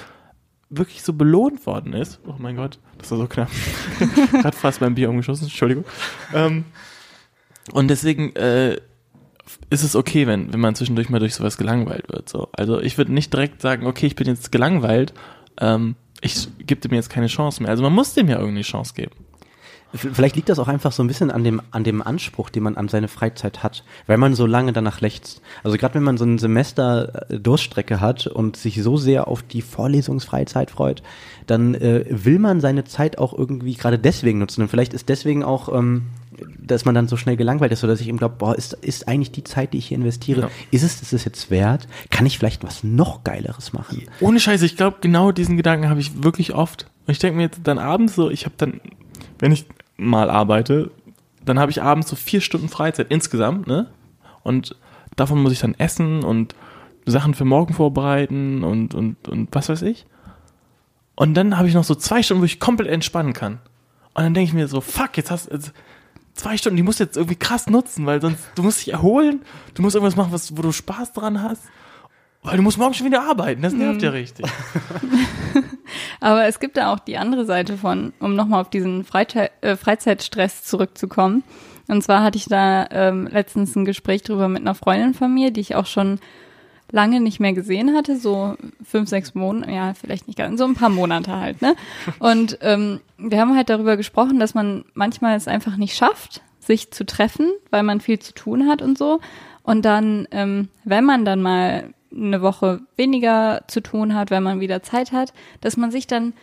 wirklich so belohnt worden ist. Oh mein Gott, das war so knapp. [laughs] Gerade fast beim Bier umgeschossen, Entschuldigung. Ähm, und deswegen äh, ist es okay, wenn, wenn man zwischendurch mal durch sowas gelangweilt wird. So. Also ich würde nicht direkt sagen, okay, ich bin jetzt gelangweilt, ähm, ich gebe dem jetzt keine Chance mehr. Also man muss dem ja irgendwie eine Chance geben.
Vielleicht liegt das auch einfach so ein bisschen an dem, an dem Anspruch, den man an seine Freizeit hat, weil man so lange danach lechzt. Also gerade wenn man so ein Semester äh, Durststrecke hat und sich so sehr auf die Vorlesungsfreizeit freut, dann äh, will man seine Zeit auch irgendwie gerade deswegen nutzen. Und vielleicht ist deswegen auch, ähm, dass man dann so schnell gelangweilt ist, oder dass ich eben glaube, boah, ist, ist eigentlich die Zeit, die ich hier investiere,
Ja.
ist es das jetzt wert? Kann ich vielleicht was noch Geileres machen?
Ohne Scheiße, ich glaube, genau diesen Gedanken habe ich wirklich oft. Und ich denke mir jetzt dann abends so, ich habe dann, wenn ich mal arbeite, dann habe ich abends so vier Stunden Freizeit insgesamt, ne? Und davon muss ich dann essen und Sachen für morgen vorbereiten und, und, und was weiß ich. Und dann habe ich noch so zwei Stunden, wo ich komplett entspannen kann. Und dann denke ich mir so, fuck, jetzt hast du zwei Stunden, die musst du jetzt irgendwie krass nutzen, weil sonst, du musst dich erholen, du musst irgendwas machen, was, wo du Spaß dran hast. Weil du musst morgen schon wieder arbeiten, das nervt ja richtig. [laughs]
Aber es gibt da auch die andere Seite von, um nochmal auf diesen Freizeit, äh, Freizeitstress zurückzukommen. Und zwar hatte ich da ähm, letztens ein Gespräch drüber mit einer Freundin von mir, die ich auch schon lange nicht mehr gesehen hatte, so fünf, sechs Monate, ja, vielleicht nicht ganz, so ein paar Monate halt, ne? Und ähm, wir haben halt darüber gesprochen, dass man manchmal es einfach nicht schafft, sich zu treffen, weil man viel zu tun hat und so. Und dann, ähm, wenn man dann mal eine Woche weniger zu tun hat, wenn man wieder Zeit hat, dass man sich dann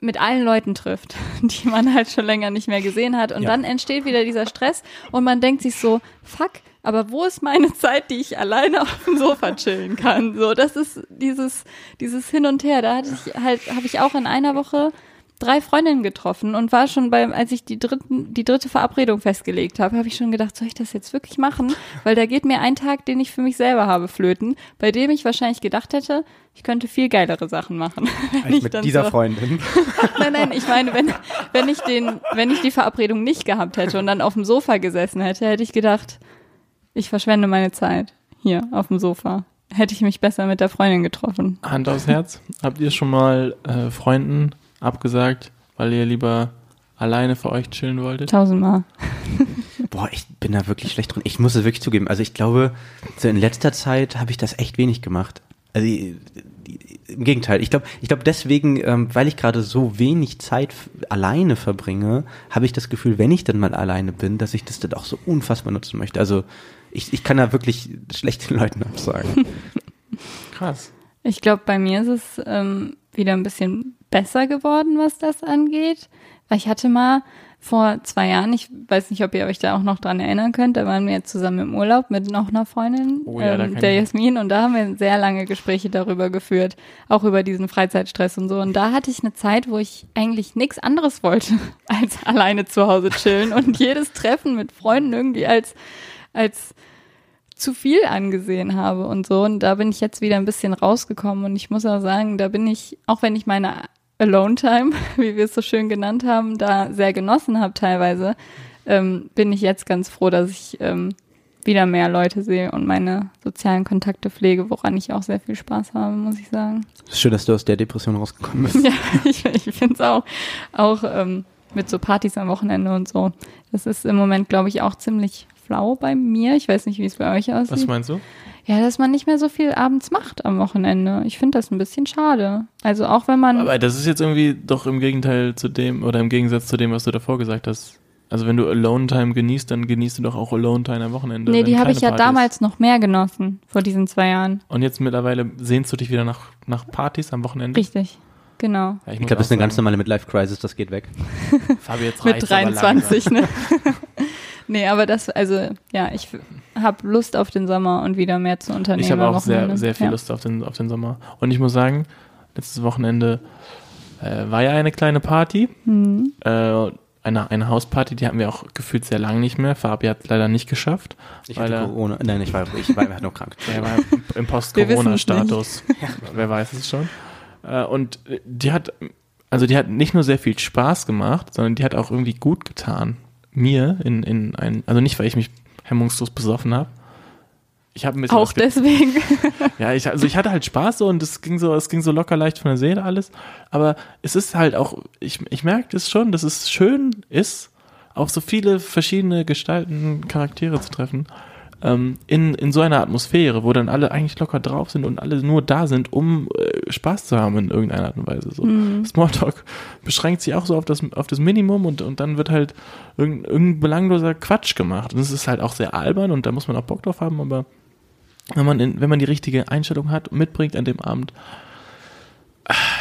mit allen Leuten trifft, [laughs] die man halt schon länger nicht mehr gesehen hat. Und
Ja.
dann entsteht wieder dieser Stress und man denkt sich so, fuck, aber wo ist meine Zeit, die ich alleine auf dem Sofa chillen kann? So, das ist dieses, dieses Hin und Her. Da hatte ich halt, habe ich auch in einer Woche drei Freundinnen getroffen und war schon beim, als ich die dritten, die dritte Verabredung festgelegt habe, habe ich schon gedacht, soll ich das jetzt wirklich machen? Weil da geht mir ein Tag, den ich für mich selber habe, flöten, bei dem ich wahrscheinlich gedacht hätte, ich könnte viel geilere Sachen machen. [laughs] wenn ich
mit
dann
dieser
so-
Freundin. [laughs] [laughs]
Nein, nein, ich meine, wenn, wenn ich den, wenn ich die Verabredung nicht gehabt hätte und dann auf dem Sofa gesessen hätte, hätte ich gedacht, ich verschwende meine Zeit hier auf dem Sofa. Hätte ich mich besser mit der Freundin getroffen.
Hand aufs Herz. Habt ihr schon mal äh, Freunden abgesagt, weil ihr lieber alleine für euch chillen wolltet?
Tausendmal. [laughs]
Boah, ich bin da wirklich schlecht drin. Ich muss es wirklich zugeben. Also ich glaube, so in letzter Zeit habe ich das echt wenig gemacht. Also im Gegenteil. Ich glaube, ich glaube deswegen, ähm, weil ich gerade so wenig Zeit alleine verbringe, habe ich das Gefühl, wenn ich dann mal alleine bin, dass ich das dann auch so unfassbar nutzen möchte. Also ich, ich kann da wirklich schlechten Leuten absagen.
Krass.
Ich glaube, bei mir ist es ähm, wieder ein bisschen besser geworden, was das angeht. Weil ich hatte mal vor zwei Jahren, ich weiß nicht, ob ihr euch da auch noch dran erinnern könnt, da waren wir zusammen im Urlaub mit noch einer Freundin,
Oh ja,
ähm, der Jasmin, und da haben wir sehr lange Gespräche darüber geführt, auch über diesen Freizeitstress und so. Und da hatte ich eine Zeit, wo ich eigentlich nichts anderes wollte, [laughs] als alleine zu Hause chillen und [laughs] jedes Treffen mit Freunden irgendwie als, als zu viel angesehen habe und so. Und da bin ich jetzt wieder ein bisschen rausgekommen. Und ich muss auch sagen, da bin ich, auch wenn ich meine Alone-Time, [laughs] wie wir es so schön genannt haben, da sehr genossen habe teilweise, ähm, bin ich jetzt ganz froh, dass ich ähm, wieder mehr Leute sehe und meine sozialen Kontakte pflege, woran ich auch sehr viel Spaß habe, muss ich sagen.
Schön, dass du aus der Depression rausgekommen bist. [laughs]
Ja, ich, ich finde es auch. Auch ähm, mit so Partys am Wochenende und so. Das ist im Moment, glaube ich, auch ziemlich flau bei mir. Ich weiß nicht, wie es bei euch aussieht.
Was meinst du?
Ja, dass man nicht mehr so viel abends macht am Wochenende. Ich finde das ein bisschen schade. Also auch wenn man.
Aber das ist jetzt irgendwie doch im Gegenteil zu dem oder im Gegensatz zu dem, was du davor gesagt hast. Also wenn du Alone-Time genießt, dann genießt du doch auch Alone-Time am Wochenende.
nee, die habe ich ja
keine Party ist.
damals noch mehr genossen, vor diesen zwei Jahren.
Und jetzt mittlerweile sehnst du dich wieder nach, nach Partys am Wochenende?
Richtig. Genau.
Ja,
Ich
muss
glaube, das ist eine ganz normale Midlife-Crisis, das geht weg.
Fabi, jetzt [laughs]
Mit
reicht's aber
23,
langsam.
ne? [laughs] nee, aber das, also, ja, ich habe Lust auf den Sommer und wieder mehr zu unternehmen.
Ich habe auch sehr, sehr viel
ja.
Lust auf den, auf den Sommer. Und ich muss sagen, letztes Wochenende äh, war ja eine kleine Party.
Mhm.
Äh, eine, eine Hausparty, die hatten wir auch gefühlt sehr lange nicht mehr. Fabi hat es leider nicht geschafft.
Ich
weil
hatte
er,
Corona. Nein, ich war, ich war einfach nur krank. [laughs]
er war im Post-Corona-Status. Wer weiß es schon. Äh, und die hat, also die hat nicht nur sehr viel Spaß gemacht, sondern die hat auch irgendwie gut getan. Mir in, in ein, also nicht, weil ich mich hemmungslos besoffen habe. Ich habe ein bisschen
Auch deswegen. [laughs]
ja, ich, also ich hatte halt Spaß so und es ging so, es ging so locker leicht von der Seele alles. Aber es ist halt auch, ich, ich merke das schon, dass es schön ist, auf so viele verschiedene Gestalten, Charaktere zu treffen. Ähm, in, in so einer Atmosphäre, wo dann alle eigentlich locker drauf sind und alle nur da sind, um äh, Spaß zu haben in irgendeiner Art und Weise. So. Smalltalk [laughs] beschränkt sich auch so auf das, auf das Minimum und, und dann wird halt irgendein, irgendein belangloser Quatsch gemacht. Und es ist halt auch sehr albern und da muss man auch Bock drauf haben, aber wenn man, in, wenn man die richtige Einstellung hat und mitbringt an dem Abend,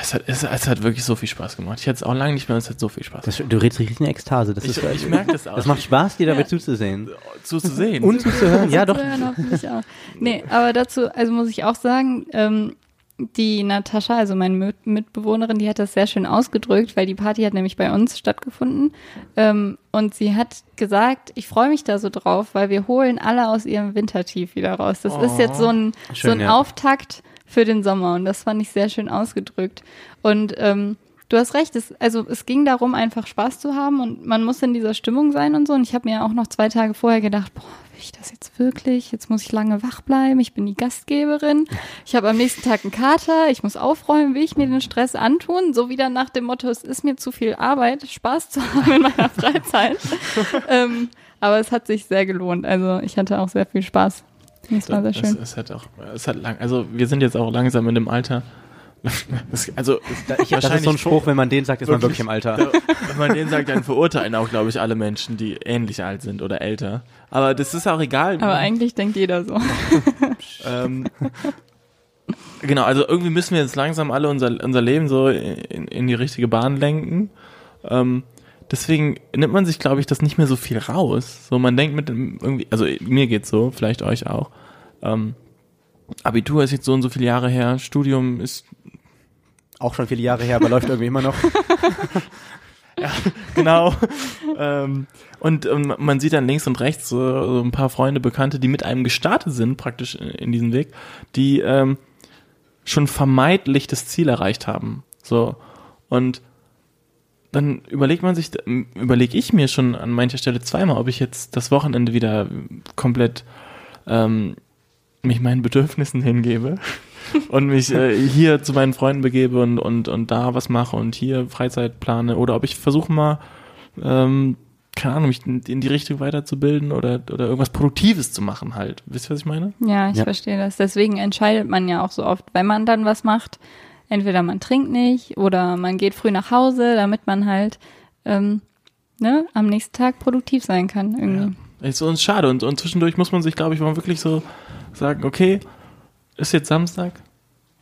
es hat, es, es hat wirklich so viel Spaß gemacht. Ich hätte es auch lange nicht mehr, es hat so viel Spaß
Das, du redest richtig in Ekstase. Das,
Ich,
ist,
ich merke das auch.
das macht Spaß, dir dabei
Ja.
zuzusehen.
zuzusehen.
Und zuzuhören. Ja, doch.
Zu hören hoffentlich auch. Nee, aber dazu, also muss ich auch sagen, ähm, die Natascha, also meine Mit- Mitbewohnerin, die hat das sehr schön ausgedrückt, weil die Party hat nämlich bei uns stattgefunden. Ähm, und sie hat gesagt, ich freue mich da so drauf, weil wir holen alle aus ihrem Wintertief wieder raus. Das ist jetzt so ein, so
Schön,
ein
ja.
Auftakt für den Sommer und das fand ich sehr schön ausgedrückt. Und ähm, du hast recht, es, also es ging darum, einfach Spaß zu haben und man muss in dieser Stimmung sein und so. Und ich habe mir auch noch zwei Tage vorher gedacht, boah, will ich das jetzt wirklich? Jetzt muss ich lange wach bleiben, ich bin die Gastgeberin, ich habe am nächsten Tag einen Kater, ich muss aufräumen, will ich mir den Stress antun? So wieder nach dem Motto, es ist mir zu viel Arbeit, Spaß zu haben in meiner [laughs] Freizeit. ähm, aber es hat sich sehr gelohnt. Also ich hatte auch sehr viel Spaß. Das war sehr
Es,
schön.
es hat auch, es hat lang, also wir sind jetzt auch langsam in dem Alter. [laughs] Das, also
Das ist so ein Spruch, wenn man den sagt, ist man wirklich im Alter.
Wenn man den sagt, dann verurteilen auch, glaube ich, alle Menschen, die ähnlich alt sind oder älter. Aber das ist auch egal.
Aber eigentlich denkt jeder so. [laughs]
Ähm, genau, also irgendwie müssen wir jetzt langsam alle unser, unser Leben so in, in die richtige Bahn lenken. Ähm, deswegen nimmt man sich, glaube ich, das nicht mehr so viel raus. So, man denkt mit irgendwie, also mir geht's so, vielleicht euch auch. Ähm, Abitur ist jetzt so und so viele Jahre her, Studium ist
Auch schon viele Jahre her, aber läuft irgendwie immer noch. [laughs]
Ja, genau. ähm, und ähm, man sieht dann links und rechts so, so ein paar Freunde, Bekannte, die mit einem gestartet sind, praktisch in, in diesen Weg, die ähm, schon vermeidlich das Ziel erreicht haben. So. Und dann überlegt man sich, überlege ich mir schon an mancher Stelle zweimal, ob ich jetzt das Wochenende wieder komplett ähm, mich meinen Bedürfnissen hingebe [laughs] und mich äh, hier zu meinen Freunden begebe und, und, und da was mache und hier Freizeit plane oder ob ich versuche mal, ähm, keine Ahnung, mich in, die Richtung weiterzubilden oder, oder irgendwas Produktives zu machen halt. Wisst ihr, was ich meine?
Ja, ich
Ja.
verstehe das. Deswegen entscheidet man ja auch so oft, wenn man dann was macht, entweder man trinkt nicht oder man geht früh nach Hause, damit man halt ähm, ne, am nächsten Tag produktiv sein kann irgendwie.
Ist uns schade und, und zwischendurch muss man sich, glaube ich, mal wirklich so sagen, okay, ist jetzt Samstag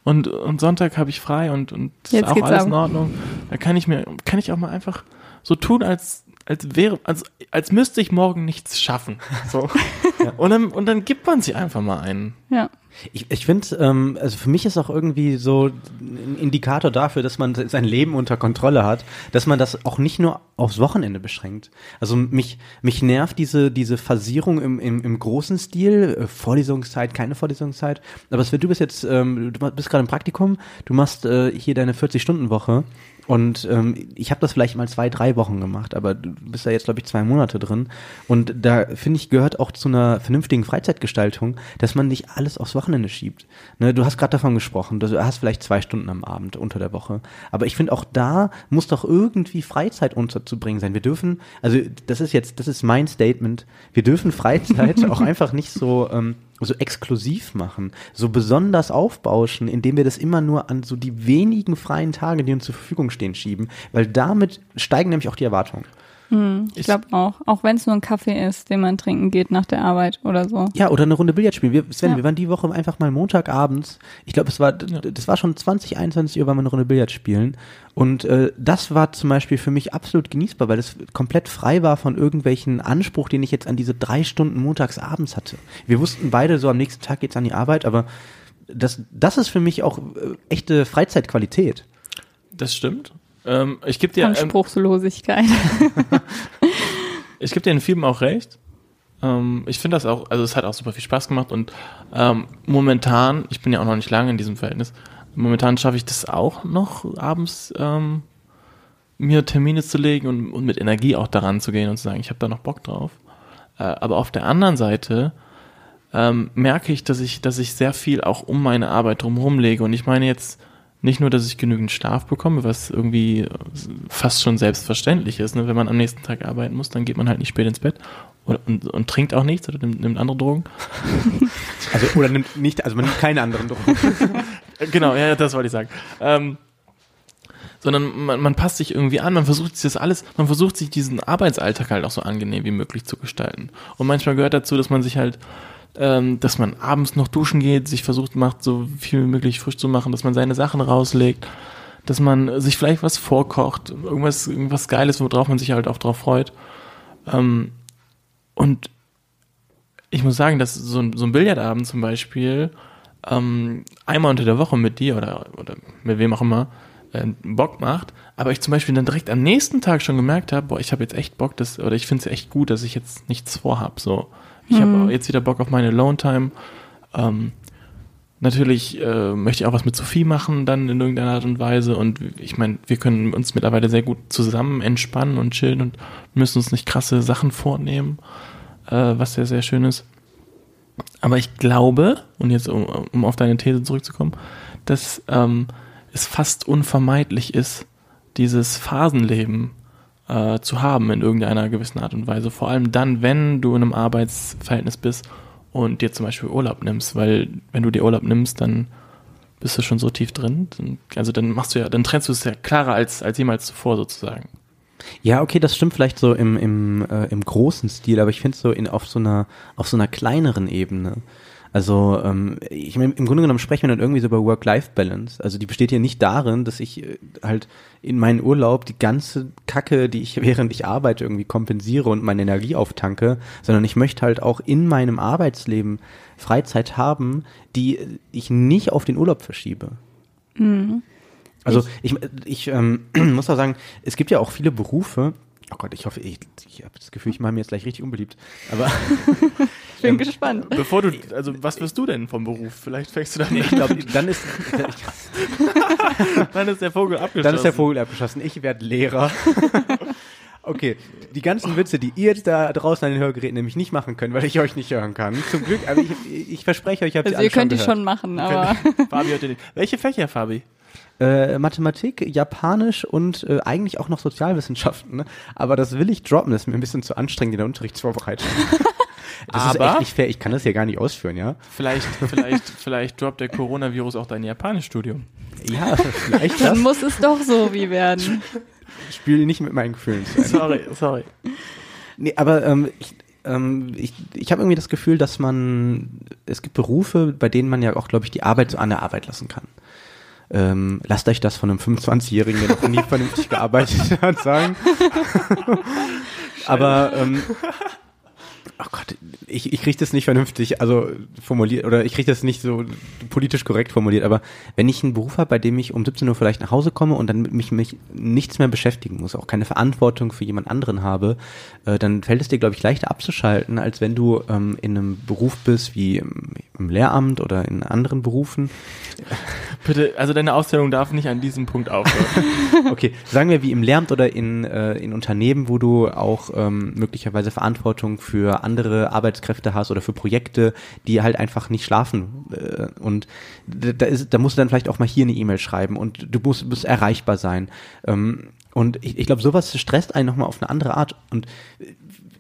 und, und Sonntag habe ich frei und, und ist
Jetzt
auch alles
ab.
in Ordnung. Da kann ich mir, kann ich auch mal einfach so tun, als, als wäre, als, als müsste ich morgen nichts schaffen. So. [laughs] und, dann, und dann gibt man sich einfach mal einen.
Ja.
Ich, ich finde, ähm, also für mich ist auch irgendwie so ein Indikator dafür, dass man sein Leben unter Kontrolle hat, dass man das auch nicht nur aufs Wochenende beschränkt. Also mich, mich nervt diese, diese Phasierung im, im, im großen Stil, äh, Vorlesungszeit, keine Vorlesungszeit. Aber Sven, du bist jetzt, ähm, du bist gerade im Praktikum, du machst äh, hier deine 40-Stunden-Woche. Und ähm, ich habe das vielleicht mal zwei, drei Wochen gemacht, aber du bist da jetzt, glaube ich, zwei Monate drin. Und da, finde ich, gehört auch zu einer vernünftigen Freizeitgestaltung, dass man nicht alles aufs Wochenende schiebt. Ne, du hast gerade davon gesprochen, du hast vielleicht zwei Stunden am Abend unter der Woche. Aber ich finde, auch da muss doch irgendwie Freizeit unterzubringen sein. Wir dürfen, also das ist jetzt, das ist mein Statement, wir dürfen Freizeit [laughs] auch einfach nicht so... Ähm, so exklusiv machen, so besonders aufbauschen, indem wir das immer nur an so die wenigen freien Tage, die uns zur Verfügung stehen, schieben, weil damit steigen nämlich auch die Erwartungen.
Ich
Ich-
glaube auch. Auch wenn es nur ein Kaffee ist, den man trinken geht nach der Arbeit oder so.
Ja, oder eine Runde Billard spielen. Wir, Sven,
Ja.
wir waren die Woche einfach mal Montagabends. Ich glaube, es war, das war schon 20, 21 Uhr, waren wir eine Runde Billard spielen. Und äh, das war zum Beispiel für mich absolut genießbar, weil es komplett frei war von irgendwelchen Anspruch, den ich jetzt an diese drei Stunden montagsabends hatte. Wir wussten beide, so am nächsten Tag geht's an die Arbeit, aber das, das ist für mich auch äh, echte Freizeitqualität.
Das stimmt. Ähm, ich gebe dir, ähm,
Anspruchslosigkeit. [laughs]
ich gebe dir in Filmen auch recht. Ähm, ich finde das auch, also es hat auch super viel Spaß gemacht und ähm, momentan, ich bin ja auch noch nicht lange in diesem Verhältnis, momentan schaffe ich das auch noch abends ähm, mir Termine zu legen und, und mit Energie auch daran zu gehen und zu sagen, ich habe da noch Bock drauf. Äh, aber auf der anderen Seite merke ich, dass ich, dass ich sehr viel auch um meine Arbeit drumherum lege. Und ich meine jetzt nicht nur, dass ich genügend Schlaf bekomme, was irgendwie äh, fast schon selbstverständlich ist. Ne? Wenn man am nächsten Tag arbeiten muss, dann geht man halt nicht spät ins Bett oder, und, und trinkt auch nichts oder nimmt, nimmt andere Drogen. [laughs]
Also, oder nimmt nicht, also man nimmt keine anderen Drogen. [laughs]
Genau, ja, das wollte ich sagen. Ähm, sondern man, man passt sich irgendwie an, man versucht sich das alles, man versucht sich diesen Arbeitsalltag halt auch so angenehm wie möglich zu gestalten. Und manchmal gehört dazu, dass man sich halt, ähm, dass man abends noch duschen geht, sich versucht macht, so viel wie möglich frisch zu machen, dass man seine Sachen rauslegt, dass man sich vielleicht was vorkocht, irgendwas, irgendwas Geiles, worauf man sich halt auch drauf freut. Ähm, und ich muss sagen, dass so ein, so ein Billardabend zum Beispiel ähm, einmal unter der Woche mit dir oder, oder mit wem auch immer äh, Bock macht, aber ich zum Beispiel dann direkt am nächsten Tag schon gemerkt habe, boah, ich habe jetzt echt Bock, dass, oder ich finde es echt gut, dass ich jetzt nichts vorhab. So, ich habe jetzt wieder Bock auf meine Alone Time. Ähm, natürlich äh, möchte ich auch was mit Sophie machen, dann in irgendeiner Art und Weise. Und ich meine, wir können uns mittlerweile sehr gut zusammen entspannen und chillen und müssen uns nicht krasse Sachen vornehmen, äh, was sehr, sehr schön ist. Aber ich glaube, und jetzt um, um auf deine These zurückzukommen, dass ähm, es fast unvermeidlich ist, dieses Phasenleben äh, zu haben in irgendeiner gewissen Art und Weise. Vor allem dann, wenn du in einem Arbeitsverhältnis bist und dir zum Beispiel Urlaub nimmst, weil wenn du dir Urlaub nimmst, dann bist du schon so tief drin. Also dann machst du ja, dann trennst du es ja klarer als, als jemals zuvor sozusagen.
Ja, okay, das stimmt vielleicht so im, im, äh, im großen Stil, aber ich finde so in, auf so einer, auf so einer kleineren Ebene. Also, ähm, ich meine, im Grunde genommen sprechen wir dann irgendwie so über Work-Life-Balance. Also die besteht hier nicht darin, dass ich äh, halt in meinen Urlaub die ganze Kacke, die ich [laughs] während ich arbeite, irgendwie kompensiere und meine Energie auftanke, sondern ich möchte halt auch in meinem Arbeitsleben Freizeit haben, die ich nicht auf den Urlaub verschiebe. Also ich, ich ähm, [clears throat] muss auch sagen, es gibt ja auch viele Berufe, oh Gott, ich hoffe, ich, ich habe das Gefühl, ich mache mir jetzt gleich richtig unbeliebt, aber [laughs]
Ich bin gespannt.
Bevor du, also was wirst du denn vom Beruf? Vielleicht fängst du damit
ich glaube, dann ist, [laughs]
Dann ist der Vogel abgeschossen.
dann ist der Vogel abgeschossen. Ich werde Lehrer. [laughs] Okay, die ganzen Witze, die ihr jetzt da draußen an den Hörgeräten nämlich nicht machen könnt, weil ich euch nicht hören kann. Zum Glück, aber ich, ich verspreche euch, ich habe sie
Also
alle
ihr könnt die
schon
machen, aber
Fabi heute nicht. Welche Fächer, Fabi?
Äh, Mathematik, Japanisch und äh, eigentlich auch noch Sozialwissenschaften. Ne? Aber das will ich droppen, das ist mir ein bisschen zu anstrengend in der Unterrichtsvorbereitung. [laughs] Das ist
Aber-
echt nicht fair, ich kann das ja gar nicht ausführen, ja?
Vielleicht, vielleicht, [laughs] vielleicht droppt der Coronavirus auch dein Japanischstudium.
Ja, vielleicht
dann muss es doch so wie werden.
Spiel nicht mit meinen Gefühlen. Sven. [laughs]
Sorry, sorry.
Nee, aber ähm, ich, ähm, ich, ich habe irgendwie das Gefühl, dass man, es gibt Berufe, bei denen man ja auch, glaube ich, die Arbeit so an der Arbeit lassen kann. Ähm, lasst euch das von einem 25-Jährigen, der noch nie vernünftig gearbeitet hat, sagen. [laughs] aber ähm, oh Gott, ich, ich kriege das nicht vernünftig, also formuliert, oder ich kriege das nicht so politisch korrekt formuliert, aber wenn ich einen Beruf habe, bei dem ich um 17 Uhr vielleicht nach Hause komme und dann mich, mich nichts mehr beschäftigen muss, auch keine Verantwortung für jemand anderen habe, äh, dann fällt es dir, glaube ich, leichter abzuschalten, als wenn du ähm, in einem Beruf bist, wie im, im Lehramt oder in anderen Berufen. [laughs]
Bitte, also deine Auszählung darf nicht an diesem Punkt aufhören. [laughs]
Okay, sagen wir wie im Lehramt oder in, äh, in Unternehmen, wo du auch ähm, möglicherweise Verantwortung für andere Arbeitskräfte hast oder für Projekte, die halt einfach nicht schlafen. Äh, und da, ist, da musst du dann vielleicht auch mal hier eine E-Mail schreiben und du musst, musst erreichbar sein. Ähm, und ich, ich glaube, sowas stresst einen nochmal auf eine andere Art. Und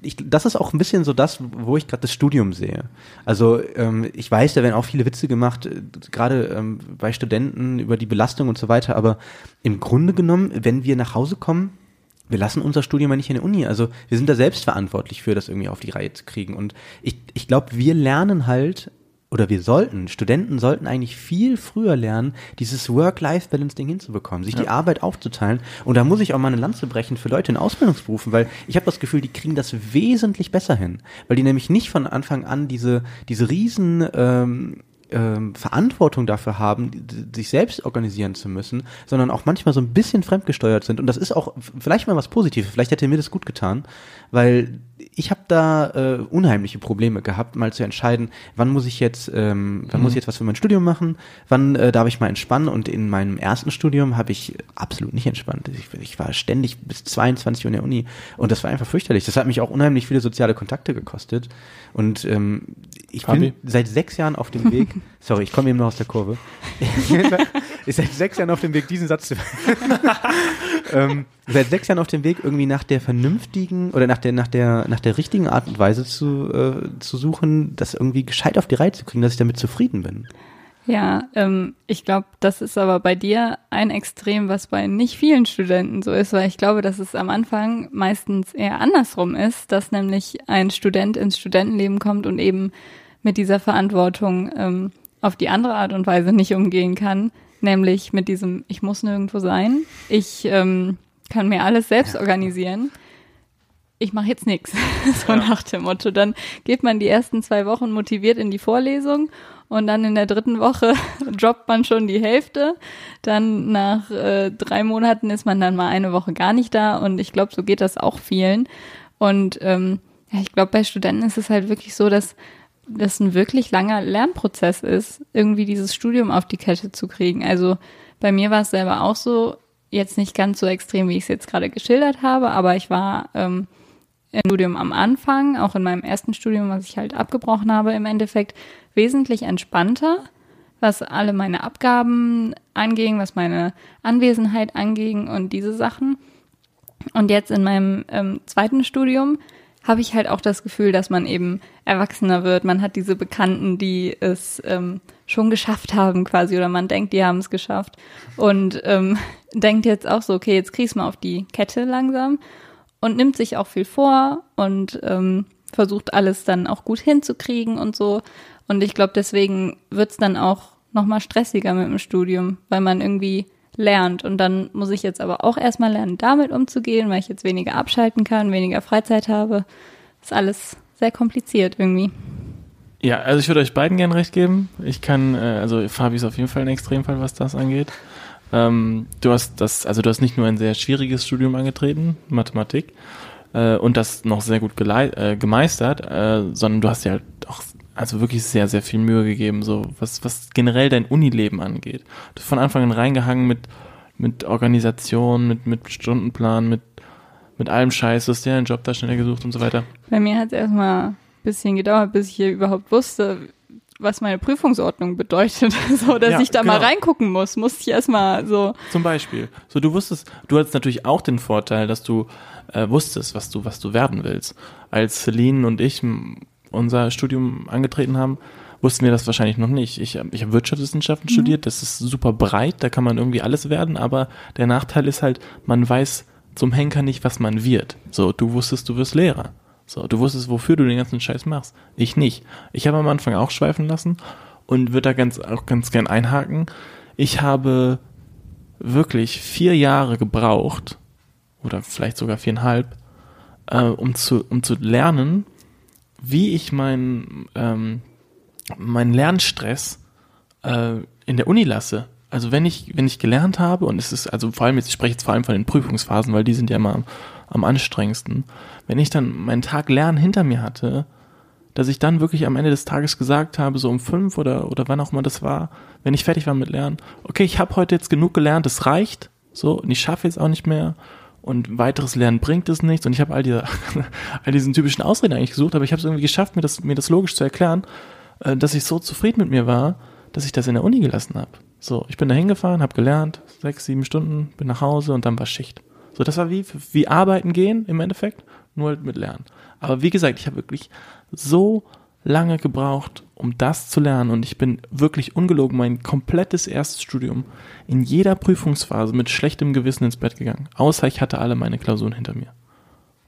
ich, das ist auch ein bisschen so das, wo ich gerade das Studium sehe. Also ähm, ich weiß, da werden auch viele Witze gemacht, gerade ähm, bei Studenten über die Belastung und so weiter, aber im Grunde genommen, wenn wir nach Hause kommen, wir lassen unser Studium ja nicht in der Uni. Also wir sind da selbst verantwortlich für, das irgendwie auf die Reihe zu kriegen. Und ich, ich glaube, wir lernen halt, oder wir sollten, Studenten sollten eigentlich viel früher lernen, dieses Work-Life-Balance-Ding hinzubekommen, sich die Arbeit aufzuteilen. Und da muss ich auch mal eine Lanze brechen für Leute in Ausbildungsberufen, weil ich habe das Gefühl, die kriegen das wesentlich besser hin. Weil die nämlich nicht von Anfang an diese, diese riesen ähm, ähm, Verantwortung dafür haben, sich selbst organisieren zu müssen, sondern auch manchmal so ein bisschen fremdgesteuert sind. Und das ist auch vielleicht mal was Positives. Vielleicht hätte mir das gut getan, weil ich habe da äh, unheimliche Probleme gehabt, mal zu entscheiden, wann muss ich jetzt, ähm, wann muss ich jetzt was für mein Studium machen, wann äh, darf ich mal entspannen. Und in meinem ersten Studium habe ich absolut nicht entspannt. Ich, ich war ständig bis 22 Uhr in der Uni und das war einfach fürchterlich. Das hat mich auch unheimlich viele soziale Kontakte gekostet. Und ähm, ich
Fabi?
bin seit sechs Jahren auf dem Weg. [laughs] Sorry, ich komme eben noch aus der Kurve. [laughs] ist seit sechs Jahren auf dem Weg, diesen Satz zu. [laughs] ähm, seit sechs Jahren auf dem Weg, irgendwie nach der vernünftigen oder nach der nach der nach der richtigen Art und Weise zu äh, zu suchen, das irgendwie gescheit auf die Reihe zu kriegen, dass ich damit zufrieden bin.
Ja, ähm, ich glaube, das ist aber bei dir ein Extrem, was bei nicht vielen Studenten so ist, weil ich glaube, dass es am Anfang meistens eher andersrum ist, dass nämlich ein Student ins Studentenleben kommt und eben mit dieser Verantwortung ähm, auf die andere Art und Weise nicht umgehen kann, nämlich mit diesem, ich muss nirgendwo sein, ich ähm, kann mir alles selbst organisieren. Ich mache jetzt nichts, [laughs] so nach dem Motto. Dann geht man die ersten zwei Wochen motiviert in die Vorlesung und dann in der dritten Woche [laughs] droppt man schon die Hälfte. Dann nach äh, drei Monaten ist man dann mal eine Woche gar nicht da und ich glaube, so geht das auch vielen. Und ähm, ja, ich glaube, bei Studenten ist es halt wirklich so, dass das ein wirklich langer Lernprozess ist, irgendwie dieses Studium auf die Kette zu kriegen. Also bei mir war es selber auch so, jetzt nicht ganz so extrem, wie ich es jetzt gerade geschildert habe, aber ich war ähm, im Studium am Anfang, auch in meinem ersten Studium, was ich halt abgebrochen habe, im Endeffekt wesentlich entspannter, was alle meine Abgaben anging, was meine Anwesenheit anging und diese Sachen. Und jetzt in meinem ähm, zweiten Studium habe ich halt auch das Gefühl, dass man eben erwachsener wird. Man hat diese Bekannten, die es ähm, schon geschafft haben quasi oder man denkt, die haben es geschafft und ähm, [laughs] denkt jetzt auch so, okay, jetzt krieg's mal auf die Kette langsam und nimmt sich auch viel vor und ähm, versucht alles dann auch gut hinzukriegen und so. Und ich glaube, deswegen wird's dann auch nochmal stressiger mit dem Studium, weil man irgendwie lernt. Und dann muss ich jetzt aber auch erstmal lernen, damit umzugehen, weil ich jetzt weniger abschalten kann, weniger Freizeit habe. Ist alles sehr kompliziert irgendwie.
Ja, also ich würde euch beiden gern recht geben. Ich kann, äh, also Fabi ist auf jeden Fall ein Extremfall, was das angeht. Ähm, du hast das, also du hast nicht nur ein sehr schwieriges Studium angetreten, Mathematik, äh, und das noch sehr gut äh, gemeistert, äh, sondern du hast dir halt auch also wirklich sehr, sehr viel Mühe gegeben, so was, was generell dein Unileben angeht. Du hast von Anfang an reingehangen mit, mit Organisation, mit, mit Stundenplan, mit, mit allem Scheiß, du hast dir einen Job da schneller gesucht und so weiter.
Bei mir hat es erstmal ein bisschen gedauert, bis ich hier überhaupt wusste, was meine Prüfungsordnung bedeutet. [laughs] so, dass
Ja,
ich da mal
genau.
reingucken muss, musste ich erstmal so.
Zum Beispiel. So, du wusstest, du hattest natürlich auch den Vorteil, dass du äh, wusstest, was du, was du werden willst. Als Celine und ich unser Studium angetreten haben, wussten wir das wahrscheinlich noch nicht. Ich, ich habe Wirtschaftswissenschaften studiert, das ist super breit, da kann man irgendwie alles werden, aber der Nachteil ist halt, man weiß zum Henker nicht, was man wird. So, du wusstest, du wirst Lehrer. So, du wusstest, wofür du den ganzen Scheiß machst. Ich nicht. Ich habe am Anfang auch schweifen lassen und würde da ganz, auch ganz gern einhaken. Ich habe wirklich vier Jahre gebraucht, oder vielleicht sogar viereinhalb, äh, um, zu, um zu lernen, wie ich meinen ähm, meinen Lernstress äh, in der Uni lasse. Also wenn ich, wenn ich gelernt habe, und es ist, also vor allem jetzt, ich spreche jetzt vor allem von den Prüfungsphasen, weil die sind ja immer am, am anstrengendsten, wenn ich dann meinen Tag Lernen hinter mir hatte, dass ich dann wirklich am Ende des Tages gesagt habe, so um fünf oder, oder wann auch immer das war, wenn ich fertig war mit Lernen, okay, ich habe heute jetzt genug gelernt, es reicht, so, und ich schaffe jetzt auch nicht mehr und weiteres Lernen bringt es nichts und ich habe all, diese, [laughs] all diesen typischen Ausreden eigentlich gesucht, aber ich habe es irgendwie geschafft, mir das, mir das logisch zu erklären, äh, dass ich so zufrieden mit mir war, dass ich das in der Uni gelassen habe. So, ich bin da hingefahren, habe gelernt, sechs, sieben Stunden, bin nach Hause und dann war Schicht. So, das war wie, wie arbeiten gehen im Endeffekt, nur halt mit Lernen. Aber wie gesagt, ich habe wirklich so lange gebraucht, um das zu lernen und ich bin wirklich ungelogen mein komplettes erstes Studium in jeder Prüfungsphase mit schlechtem Gewissen ins Bett gegangen, außer ich hatte alle meine Klausuren hinter mir.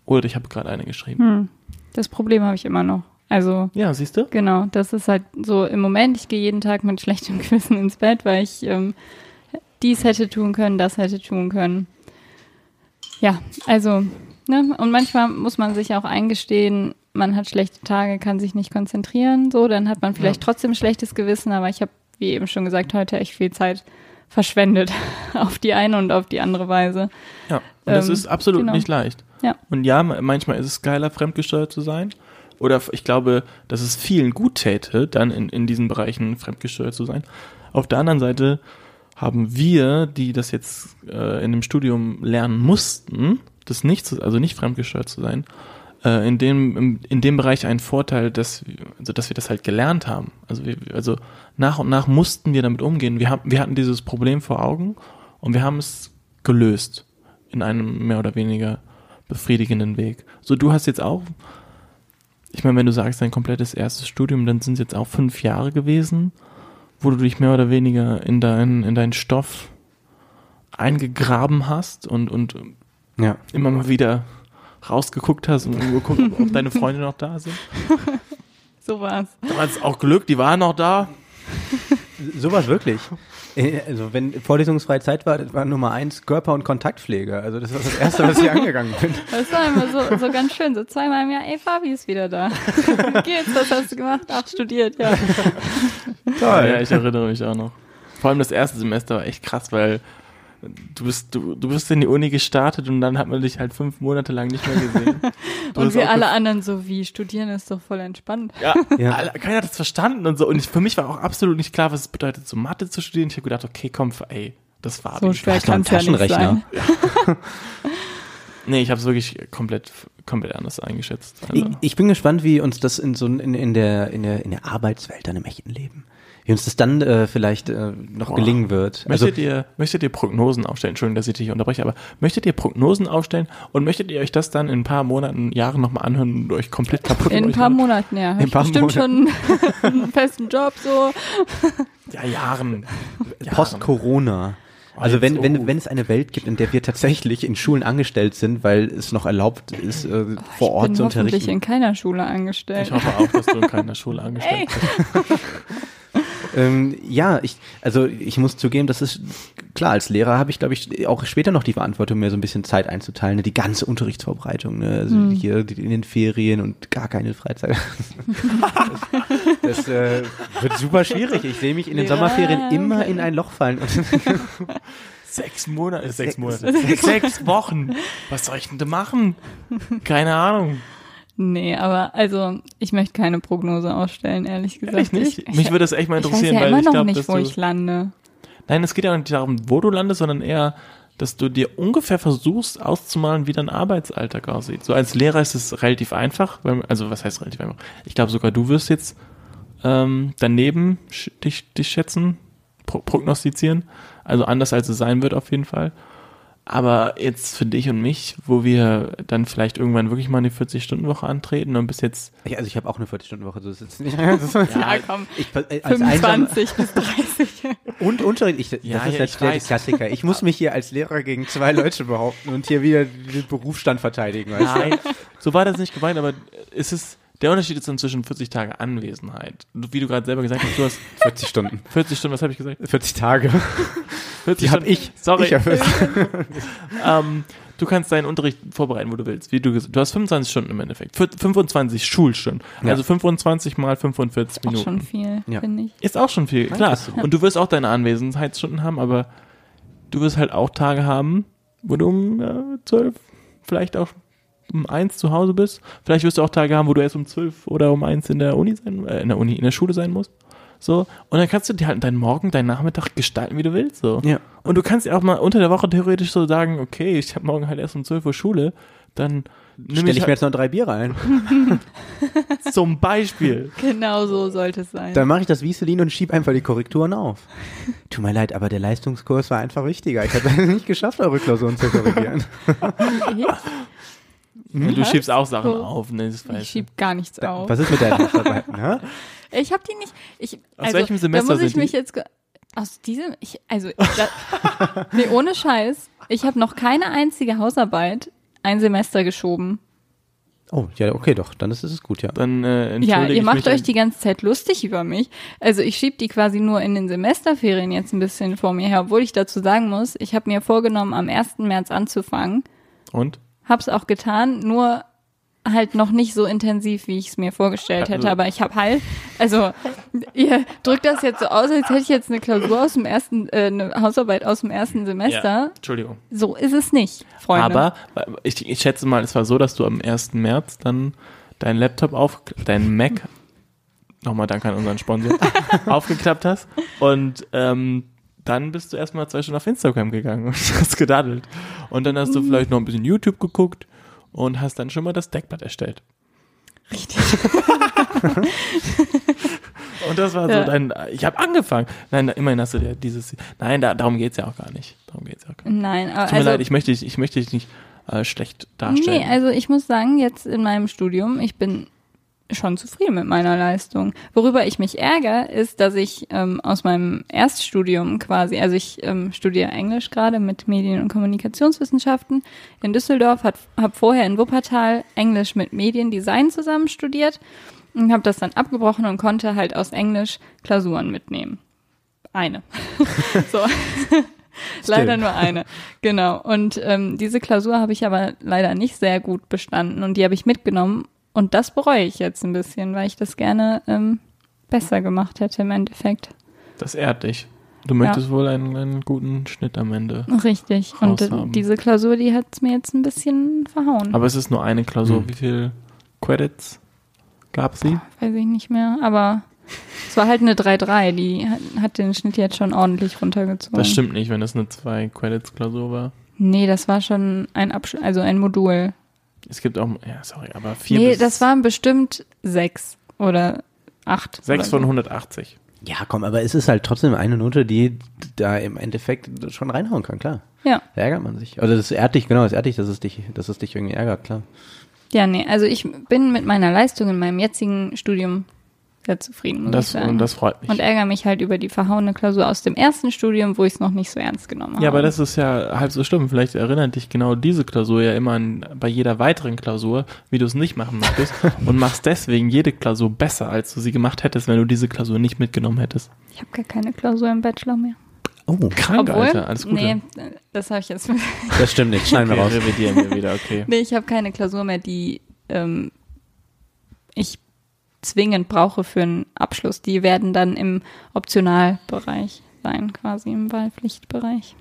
Oder ich habe gerade eine geschrieben.
Hm, das Problem habe ich immer noch. Also
Ja, siehst du?
Genau, das ist halt so im Moment, ich gehe jeden Tag mit schlechtem [laughs] Gewissen ins Bett, weil ich ähm, dies hätte tun können, das hätte tun können. Ja, also, ne, und manchmal muss man sich auch eingestehen, man hat schlechte Tage, kann sich nicht konzentrieren, so, dann hat man vielleicht
Ja.
trotzdem schlechtes Gewissen, aber ich habe, wie eben schon gesagt, heute echt viel Zeit verschwendet [laughs] auf die eine und auf die andere Weise.
Ja, und das
Ähm,
ist absolut
genau.
nicht leicht.
Ja.
Und ja, ma- manchmal ist es geiler, fremdgesteuert zu sein. Oder ich glaube, dass es vielen gut täte, dann in, in diesen Bereichen fremdgesteuert zu sein. Auf der anderen Seite haben wir, die das jetzt äh, in dem Studium lernen mussten, das nicht, zu, also nicht fremdgesteuert zu sein, äh, in dem im, in dem Bereich einen Vorteil, dass wir, also dass wir das halt gelernt haben. Also wir, also nach und nach mussten wir damit umgehen. Wir haben wir hatten dieses Problem vor Augen und wir haben es gelöst in einem mehr oder weniger befriedigenden Weg. So du hast jetzt auch ich meine, wenn du sagst, dein komplettes erstes Studium, dann sind es jetzt auch fünf Jahre gewesen, wo du dich mehr oder weniger in deinen in deinen Stoff eingegraben hast und und
Ja.
immer mal wieder rausgeguckt hast und geguckt, ob, ob deine Freunde noch da sind. [laughs]
So war's.
Da war es auch Glück, die waren noch da.
Sowas wirklich. Äh, Also wenn vorlesungsfreie Zeit war, das war Nummer eins Körper- und Kontaktpflege. Also das war das Erste, was ich angegangen bin. [laughs]
Das war immer so, so ganz schön, so zweimal im Jahr, ey, Fabi ist wieder da. Wie [laughs] geht's, was hast du gemacht? Ach, studiert, ja.
Ja, ja, ich erinnere mich auch noch. Vor allem das erste Semester war echt krass, weil du bist, du, du bist in die Uni gestartet und dann hat man dich halt fünf Monate lang nicht mehr gesehen. [laughs]
Und wir alle anderen so, wie, studieren ist doch voll entspannt.
Ja, [laughs]
Ja.
alle- keiner hat das verstanden und so. Und ich, für mich war auch absolut nicht klar, was es bedeutet, so Mathe zu studieren. Ich habe gedacht, okay, komm, ey, das war
So
die
schwer
einen
kann's ja nicht
Taschenrechner.
sein. [laughs]
Nee, ich habe es wirklich komplett, komplett anders eingeschätzt. Also,
Ich, ich bin gespannt, wie uns das in so in, in der in der in der Arbeitswelt dann im echten Leben, wie uns das dann äh, vielleicht äh, noch
Boah.
gelingen wird. Also
möchtet, ihr, möchtet ihr Prognosen aufstellen? Entschuldigung, dass ich dich unterbreche, aber möchtet ihr Prognosen aufstellen und möchtet ihr euch das dann in ein paar Monaten, Jahren nochmal anhören und euch komplett kaputt
In ein paar
machen?
Monaten, ja.
In
ich
paar
bestimmt schon einen festen Job, so.
Ja, Jahren. Jahren.
Post-Corona. Also
jetzt-
wenn, wenn,
oh.
wenn es eine Welt gibt, in der wir tatsächlich in Schulen angestellt sind, weil es noch erlaubt ist, äh, vor Ort
bin
zu unterrichten.
in keiner Schule angestellt.
Ich hoffe auch, dass du in keiner Schule [laughs] angestellt bist. [laughs]
Ähm, ja, ich, also ich muss zugeben, das ist klar, als Lehrer habe ich, glaube ich, auch später noch die Verantwortung, mir so ein bisschen Zeit einzuteilen, ne? die ganze Unterrichtsvorbereitung, ne? also
Hm.
hier in den Ferien und gar keine Freizeit. [laughs] das das äh, wird super schwierig. Ich sehe mich in den
Lehrer.
Sommerferien immer in ein Loch fallen. [laughs]
Sechs Monate, sechs Monate, sechs Wochen. Was soll ich denn da machen? Keine Ahnung.
Nee, aber also ich möchte keine Prognose ausstellen, ehrlich gesagt.
Ehrlich nicht?
Ich,
Mich würde das echt mal
ich weiß
interessieren,
ja
weil
immer
ich
noch
glaube,
nicht,
dass
wo ich lande.
Nein, es geht ja nicht darum, wo du landest, sondern eher, dass du dir ungefähr versuchst auszumalen, wie dein Arbeitsalltag aussieht. So als Lehrer ist es relativ einfach, weil, also was heißt relativ einfach? Ich glaube sogar du wirst jetzt ähm, daneben dich, dich schätzen, pro prognostizieren. Also anders als es sein wird auf jeden Fall. Aber jetzt für dich und mich, wo wir dann vielleicht irgendwann wirklich mal eine 40-Stunden-Woche antreten und bis jetzt
Ja, also ich habe auch eine 40-Stunden-Woche, das ist jetzt nicht. Ist,
Ja, [laughs] komm.
ich, als einsam,
25 bis 30. [laughs]
und Unterricht, ich, das
Ja,
ist
ja,
jetzt
ich
der
weiß.
Klassiker. Ich muss mich hier als Lehrer gegen zwei Leute behaupten und hier wieder den Berufsstand verteidigen. Weißt du?
Nein, so war das nicht gemeint, aber es ist, der Unterschied ist dann zwischen 40 Tage Anwesenheit. Wie du gerade selber gesagt hast, du hast [laughs]
40 Stunden.
40 Stunden, was habe ich gesagt?
40 Tage.
40
Die habe
Stunden.
ich.
Sorry.
Ich hab 40. [laughs]
ähm, du kannst deinen Unterricht vorbereiten, wo du willst. Wie du, du hast 25 Stunden im Endeffekt. Vier- 25 Schulstunden.
Ja.
Also 25 mal 45
Auch
Minuten.
schon viel,
Ja.
finde ich.
Ist auch schon viel, klar.
ist so.
Und du wirst auch deine Anwesenheitsstunden haben, aber du wirst halt auch Tage haben, wo du um äh, 12, vielleicht auch um 1 zu Hause bist. Vielleicht wirst du auch Tage haben, wo du erst um 12 oder um 1 in der Uni sein, äh, in der Uni, in der Schule sein musst. So. Und dann kannst du dir halt deinen Morgen, deinen Nachmittag gestalten, wie du willst. So.
Ja.
Und du kannst ja auch mal unter der Woche theoretisch so sagen, okay, ich habe morgen halt erst um 12 Uhr Schule, dann nimm
Stell
ich
ich mir
halt
jetzt noch drei Biere ein. [laughs]
zum Beispiel.
Genau so sollte es sein.
Dann mache ich das Wieselin und schieb einfach die Korrekturen auf. [laughs] Tut mir leid, aber der Leistungskurs war einfach wichtiger. Ich habe es [laughs] nicht geschafft, eure Klausuren zu korrigieren.
Du
Was?
schiebst auch Sachen
So.
auf, ne? Das
ich
weiß ich.
schieb gar nichts auf.
Was ist mit deinen Hausarbeiten? [laughs] hä?
Ich habe die nicht. Ich,
Aus
also,
welchem Semester
da muss ich
sind die?
mich jetzt ge- aus diesem. Ich, also da, [laughs] nee, ohne Scheiß. Ich habe noch keine einzige Hausarbeit ein Semester geschoben.
Oh, ja, okay, doch. Dann ist es gut, ja.
Dann äh,
Ja, ihr
ich
macht
mich
euch die ganze Zeit lustig über mich. Also ich schieb die quasi nur in den Semesterferien jetzt ein bisschen vor mir her, obwohl ich dazu sagen muss, ich habe mir vorgenommen, am 1. März anzufangen.
Und?
Hab's auch getan, nur halt noch nicht so intensiv, wie ich es mir vorgestellt hätte.
Also-
Aber ich habe halt, also ihr drückt das jetzt so aus, als hätte ich jetzt eine Klausur aus dem ersten, äh, eine Hausarbeit aus dem ersten Semester.
Ja, Entschuldigung.
So ist es nicht, Freunde.
Aber ich, ich schätze mal, es war so, dass du am 1. März dann deinen Laptop auf, deinen Mac, [laughs] nochmal danke an unseren Sponsor, [laughs] aufgeklappt hast und ähm, dann bist du erstmal zwei Stunden auf Instagram gegangen [laughs] und hast gedaddelt. Und dann hast du
Mhm.
vielleicht noch ein bisschen YouTube geguckt und hast dann schon mal das Deckblatt erstellt.
Richtig. [laughs]
Und das war
Ja.
so dein, ich habe angefangen. Nein, immerhin hast du dir dieses, nein, da, darum geht's ja auch gar nicht. Darum geht's ja auch gar nicht.
Nein, aber
Tut mir
also,
leid, ich möchte dich, ich möchte dich nicht äh, schlecht darstellen.
nee, also ich muss sagen, jetzt in meinem Studium, ich bin schon zufrieden mit meiner Leistung. Worüber ich mich ärgere, ist, dass ich ähm, aus meinem Erststudium quasi, also ich ähm, studiere Englisch gerade mit Medien- und Kommunikationswissenschaften in Düsseldorf, habe vorher in Wuppertal Englisch mit Mediendesign zusammen studiert und habe das dann abgebrochen und konnte halt aus Englisch Klausuren mitnehmen. Eine. [laughs] so. leider nur eine. Genau. Und ähm, diese Klausur habe ich aber leider nicht sehr gut bestanden und die habe ich mitgenommen und das bereue ich jetzt ein bisschen, weil ich das gerne ähm, besser gemacht hätte im Endeffekt.
Das ehrt dich. Du möchtest wohl einen, einen guten Schnitt am Ende.
Richtig. Und diese Klausur, die hat es mir jetzt ein bisschen verhauen.
Aber es ist nur eine Klausur.
Hm.
Wie viel Credits gab sie?
Weiß ich nicht mehr. Aber es war halt eine 3-3. Die hat, hat den Schnitt jetzt schon ordentlich runtergezogen.
Das stimmt nicht, wenn das eine zwei Credits Klausur war.
Nee, das war schon ein Absch also ein Modul.
Es gibt auch, ja, sorry, aber vier
nee,
bis
das waren bestimmt sechs oder acht.
sechs
oder
von
so.
180.
Ja, komm, aber es ist halt trotzdem eine Note, die da im Endeffekt schon reinhauen kann, klar.
Ja.
Da ärgert man sich. Also das ehrt dich, genau, das ehrt dich, dass es dich, dass es dich irgendwie ärgert, klar.
Ja, nee, also ich bin mit meiner Leistung in meinem jetzigen Studium sehr zufrieden, muss
Und das,
ich sagen.
und das freut mich.
und ärgere mich halt über die verhauene Klausur aus dem ersten Studium, wo ich es noch nicht so ernst genommen habe.
ja, aber das ist ja halb so schlimm. Vielleicht erinnert dich genau diese Klausur ja immer an, bei jeder weiteren Klausur, wie du es nicht machen möchtest [laughs] und machst deswegen jede Klausur besser, als du sie gemacht hättest, wenn du diese Klausur nicht mitgenommen hättest.
Ich habe gar keine Klausur im Bachelor mehr.
Oh,
Krank,
Obwohl,
Alter, alles Gute.
nee, das habe ich jetzt. [laughs]
das stimmt nicht, schneiden wir
Okay,
raus.
revidieren wir wieder, okay.
nee, ich habe keine Klausur mehr, die ähm, ich zwingend brauche für einen Abschluss. Die werden dann im Optionalbereich sein, quasi im Wahlpflichtbereich.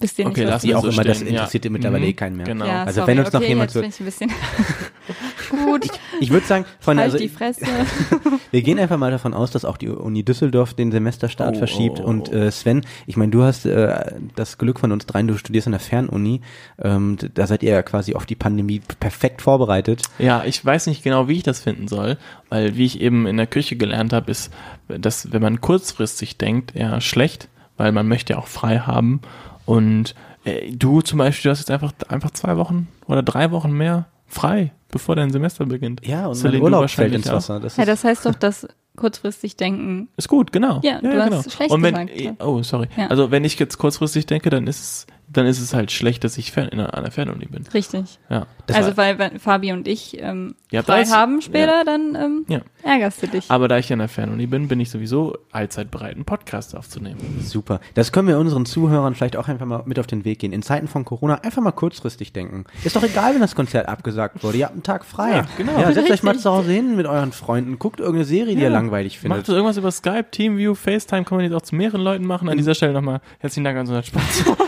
Wisst ihr nicht,
Okay, lass
auch
so
immer, das
stehen,
interessiert
ja.
mittlerweile
Mhm,
eh keinen mehr.
Genau.
Ja,
Also
sorry,
wenn uns noch
okay,
jemand
jetzt [laughs] bin ich gut.
Ich würde sagen, Freunde,
halt
also
die Fresse. [laughs]
wir gehen einfach mal davon aus, dass auch die Uni Düsseldorf den Semesterstart
Oh,
verschiebt.
oh, oh,
Und äh, Sven, ich meine, du hast äh, das Glück von uns dreien, du studierst an der Fernuni. Ähm, da seid ihr ja quasi auf die Pandemie perfekt vorbereitet.
Ja, ich weiß nicht genau, wie ich das finden soll, weil wie ich eben in der Küche gelernt habe, ist, dass wenn man kurzfristig denkt, eher schlecht, weil man möchte ja auch frei haben. Und äh, du zum Beispiel, du hast jetzt einfach, einfach zwei Wochen oder drei Wochen mehr frei, bevor dein Semester beginnt.
Ja, und mein Urlaub fällt ins
auch.
Wasser. Das
Ja, das heißt doch, dass kurzfristig denken.
Ist gut, genau.
Ja, du hast schlecht
Und wenn,
gesagt, ja.
Oh, sorry.
Ja.
Also wenn ich jetzt kurzfristig denke, dann ist es, dann ist es halt schlecht, dass ich fern, in einer, an der Fernuni bin.
Richtig.
Ja.
das
also weil wenn Fabi und ich ähm, frei haben später, dann ähm,
Ja.
ärgerst du dich.
Aber da ich an der Fernuni bin, bin ich sowieso allzeit bereit, einen Podcast aufzunehmen.
super. Das können wir unseren Zuhörern vielleicht auch einfach mal mit auf den Weg gehen. In Zeiten von Corona einfach mal kurzfristig denken. Ist doch egal, wenn das Konzert abgesagt wurde. Ihr habt einen Tag frei.
Ja, genau.
Ja, setzt euch mal zu Hause hin mit euren Freunden. Guckt irgendeine Serie, die ihr langweilig findet.
Macht irgendwas über Skype, Teamview, FaceTime, kann man jetzt auch zu mehreren Leuten machen. An dieser Stelle nochmal herzlichen Dank an unseren Sponsor. [laughs]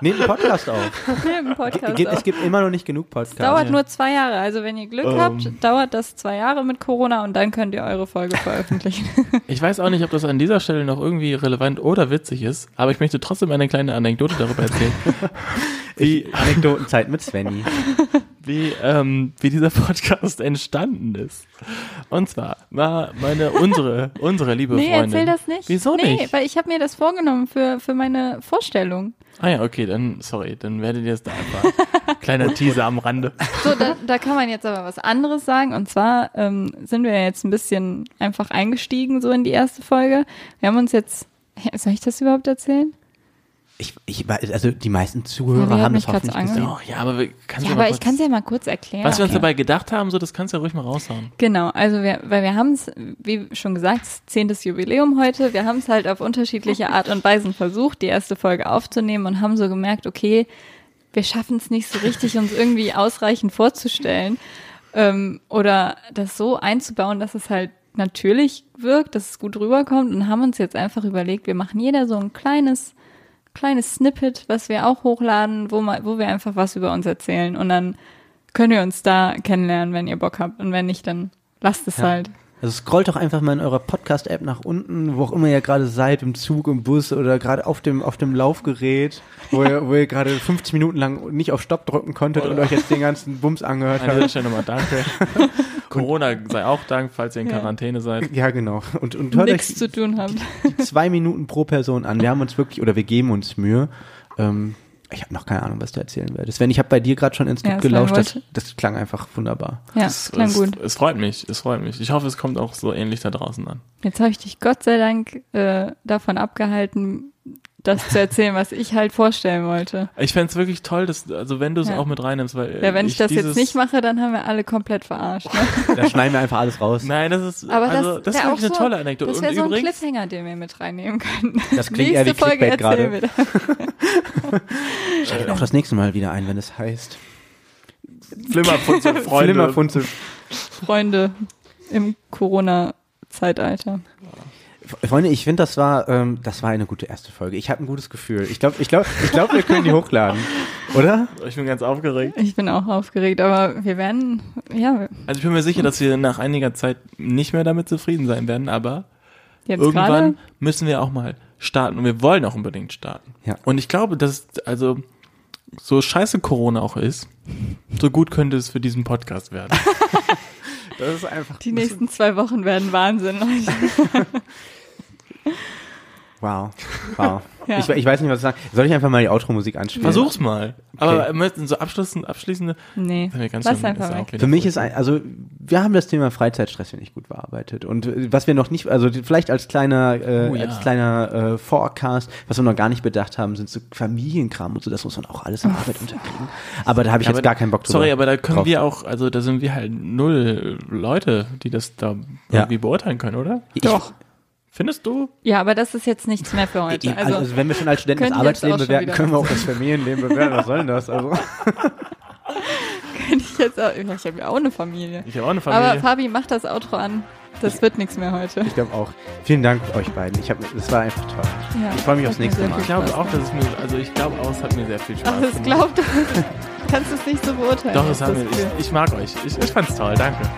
Nehmt einen Podcast auf. [laughs]
Ja, im Podcast
Gibt,
auch.
es gibt immer noch nicht genug Podcasts.
dauert nur zwei Jahre. Also wenn ihr Glück
Ähm.
habt, dauert das zwei Jahre mit Corona und dann könnt ihr eure Folge veröffentlichen. [laughs]
Ich weiß auch nicht, ob das an dieser Stelle noch irgendwie relevant oder witzig ist, aber ich möchte trotzdem eine kleine Anekdote darüber erzählen, [laughs] wie,
Anekdotenzeit mit Svenny.
Wie, ähm, wie dieser [laughs] Podcast entstanden ist. Und zwar war meine, unsere, unsere liebe
nee,
Freundin.
erzähl das nicht.
Wieso
nee,
nicht?
weil ich habe mir das vorgenommen für, für meine Vorstellung.
Ah ja, okay, dann, sorry, dann werdet ihr es da einfach. [laughs] Kleiner Teaser am Rande.
So, da, da kann man jetzt aber was anderes sagen. Und zwar ähm, sind wir jetzt ein bisschen einfach eingestiegen so in die erste Folge. Wir haben uns jetzt, soll ich das überhaupt erzählen?
Ich, ich, weiß- also die meisten
Ja,
Zuhörer
wir
haben das hoffentlich gesehen.
Oh, ja, aber wir, kannst
Ja, aber
kurz,
ich kann es ja mal kurz erklären.
Was wir uns
Okay.
dabei gedacht haben, so, das kannst du ja ruhig mal raushauen.
Genau, also wir, weil wir haben es, wie schon gesagt, zehntes Jubiläum heute. Wir haben es halt auf unterschiedliche Art und Weisen versucht, die erste Folge aufzunehmen und haben so gemerkt, okay, wir schaffen es nicht so richtig, uns irgendwie ausreichend vorzustellen ähm, oder das so einzubauen, dass es halt natürlich wirkt, dass es gut rüberkommt und haben uns jetzt einfach überlegt, wir machen jeder so ein kleines kleines Snippet, was wir auch hochladen, wo, mal, wo wir einfach was über uns erzählen und dann könnt ihr uns da kennenlernen, wenn ihr Bock habt und wenn nicht, dann lasst es
Ja.
halt.
Also scrollt doch einfach mal in eurer Podcast-App nach unten, wo auch immer ihr gerade seid, im Zug, im Bus oder gerade auf dem, auf dem Laufgerät, wo ihr, wo ihr gerade 50 Minuten lang nicht auf Stopp drücken konntet und euch jetzt den ganzen Bums angehört
An dieser
habt.
Stelle nochmal danke. [laughs] Corona sei auch Dank, falls ihr in
Ja.
Quarantäne seid.
Ja, genau. Und, und hört
Nichts
euch
zu tun habt.
zwei Minuten pro Person an. Wir haben uns wirklich, oder wir geben uns Mühe. Ähm, ich habe noch keine Ahnung, was du erzählen werdest. Sven, ich habe bei dir gerade schon ins
Ja,
Lied
Sven
gelauscht. Das, das klang einfach wunderbar.
Ja,
Es,
klang
es,
gut.
es freut mich, es freut mich. Ich hoffe, es kommt auch so ähnlich da draußen an.
Jetzt habe ich dich Gott sei Dank äh, davon abgehalten, das zu erzählen, was ich halt vorstellen wollte.
Ich fände es wirklich toll, dass, also wenn du es
Ja.
auch mit reinnimmst, weil äh,
Ja, wenn ich, das
dieses,
jetzt nicht mache, dann haben wir alle komplett verarscht. Ne? [laughs]
Da schneiden wir einfach alles raus.
Nein, das ist,
Aber
also,
das,
das ist wirklich eine
auch
tolle
so,
Anekdote.
Das wäre so ein
übrigens,
Cliffhanger, den wir mit reinnehmen könnten.
Das klingt eher wie
Nächste Folge
Clickbait gerade.
erzählen wir das. [laughs]
Schaltet auch das nächste Mal wieder ein, wenn es heißt.
Flimmerfunzel, [laughs] Freunde.
Flimmerfunzel.
Freunde im Corona-Zeitalter.
Freunde, ich finde, das war, ähm, das war eine gute erste Folge. Ich habe ein gutes Gefühl. Ich glaube, ich glaube, ich glaube, wir können die hochladen, oder?
Ich bin ganz aufgeregt.
Ich bin auch aufgeregt, aber wir werden, ja,
Also ich bin mir sicher, dass wir nach einiger Zeit nicht mehr damit zufrieden sein werden, aber
jetzt
irgendwann
gerade.
müssen wir auch mal starten und wir wollen auch unbedingt starten.
Ja.
Und ich glaube, dass also so scheiße Corona auch ist, so gut könnte es für diesen Podcast werden. [laughs]
Das ist einfach.
Die nächsten zwei Wochen werden Wahnsinn, Leute. [laughs]
Wow, [laughs] wow.
Ja.
Ich, ich weiß nicht, was ich sagen. Soll ich einfach mal die Outro-Musik anspielen?
Versuch's mal. Aber möchten so abschließende, abschließende,
Nee,
ganz
lass
schön-
einfach
Für mich ist ein, also wir haben das Thema Freizeitstress finde ich gut bearbeitet und äh, was wir noch nicht, also vielleicht als kleiner, äh,
Oh ja.
als kleiner äh, Forecast, was wir noch gar nicht bedacht haben, sind so Familienkram und so, das muss man auch alles in Arbeit [laughs] unterkriegen. Aber da habe ich
Aber
jetzt gar keinen Bock drüber.
Sorry, aber da können
drauf.
wir auch, also da sind wir halt null Leute, die das da
Ja.
irgendwie beurteilen können, oder?
Ich-
Doch.
Findest du?
Ja, aber das ist jetzt nichts mehr für heute.
Ich, also,
Also,
wenn wir schon als Studenten das Arbeitsleben bewerten, können wir auch das [laughs] Familienleben bewerten. Was soll denn das? Also, [laughs]
könnte ich jetzt auch, ich habe ja auch eine Familie.
Ich habe auch eine
Aber
Familie.
Fabi, mach das Outro an. Das wird nichts mehr heute.
Ich glaube auch. Vielen Dank euch beiden. Ich hab, das war einfach toll.
Ja,
Ich freu mich aufs nächste Mal.
Ich glaube auch, dass es mir, also ich glaube auch, es hat mir sehr viel Spaß
Ach, das
gemacht.
glaubt du. [laughs] Kannst du es nicht so beurteilen?
Doch, es hat
das
mir, ich, ich mag euch. Ich, ich fand's toll, danke.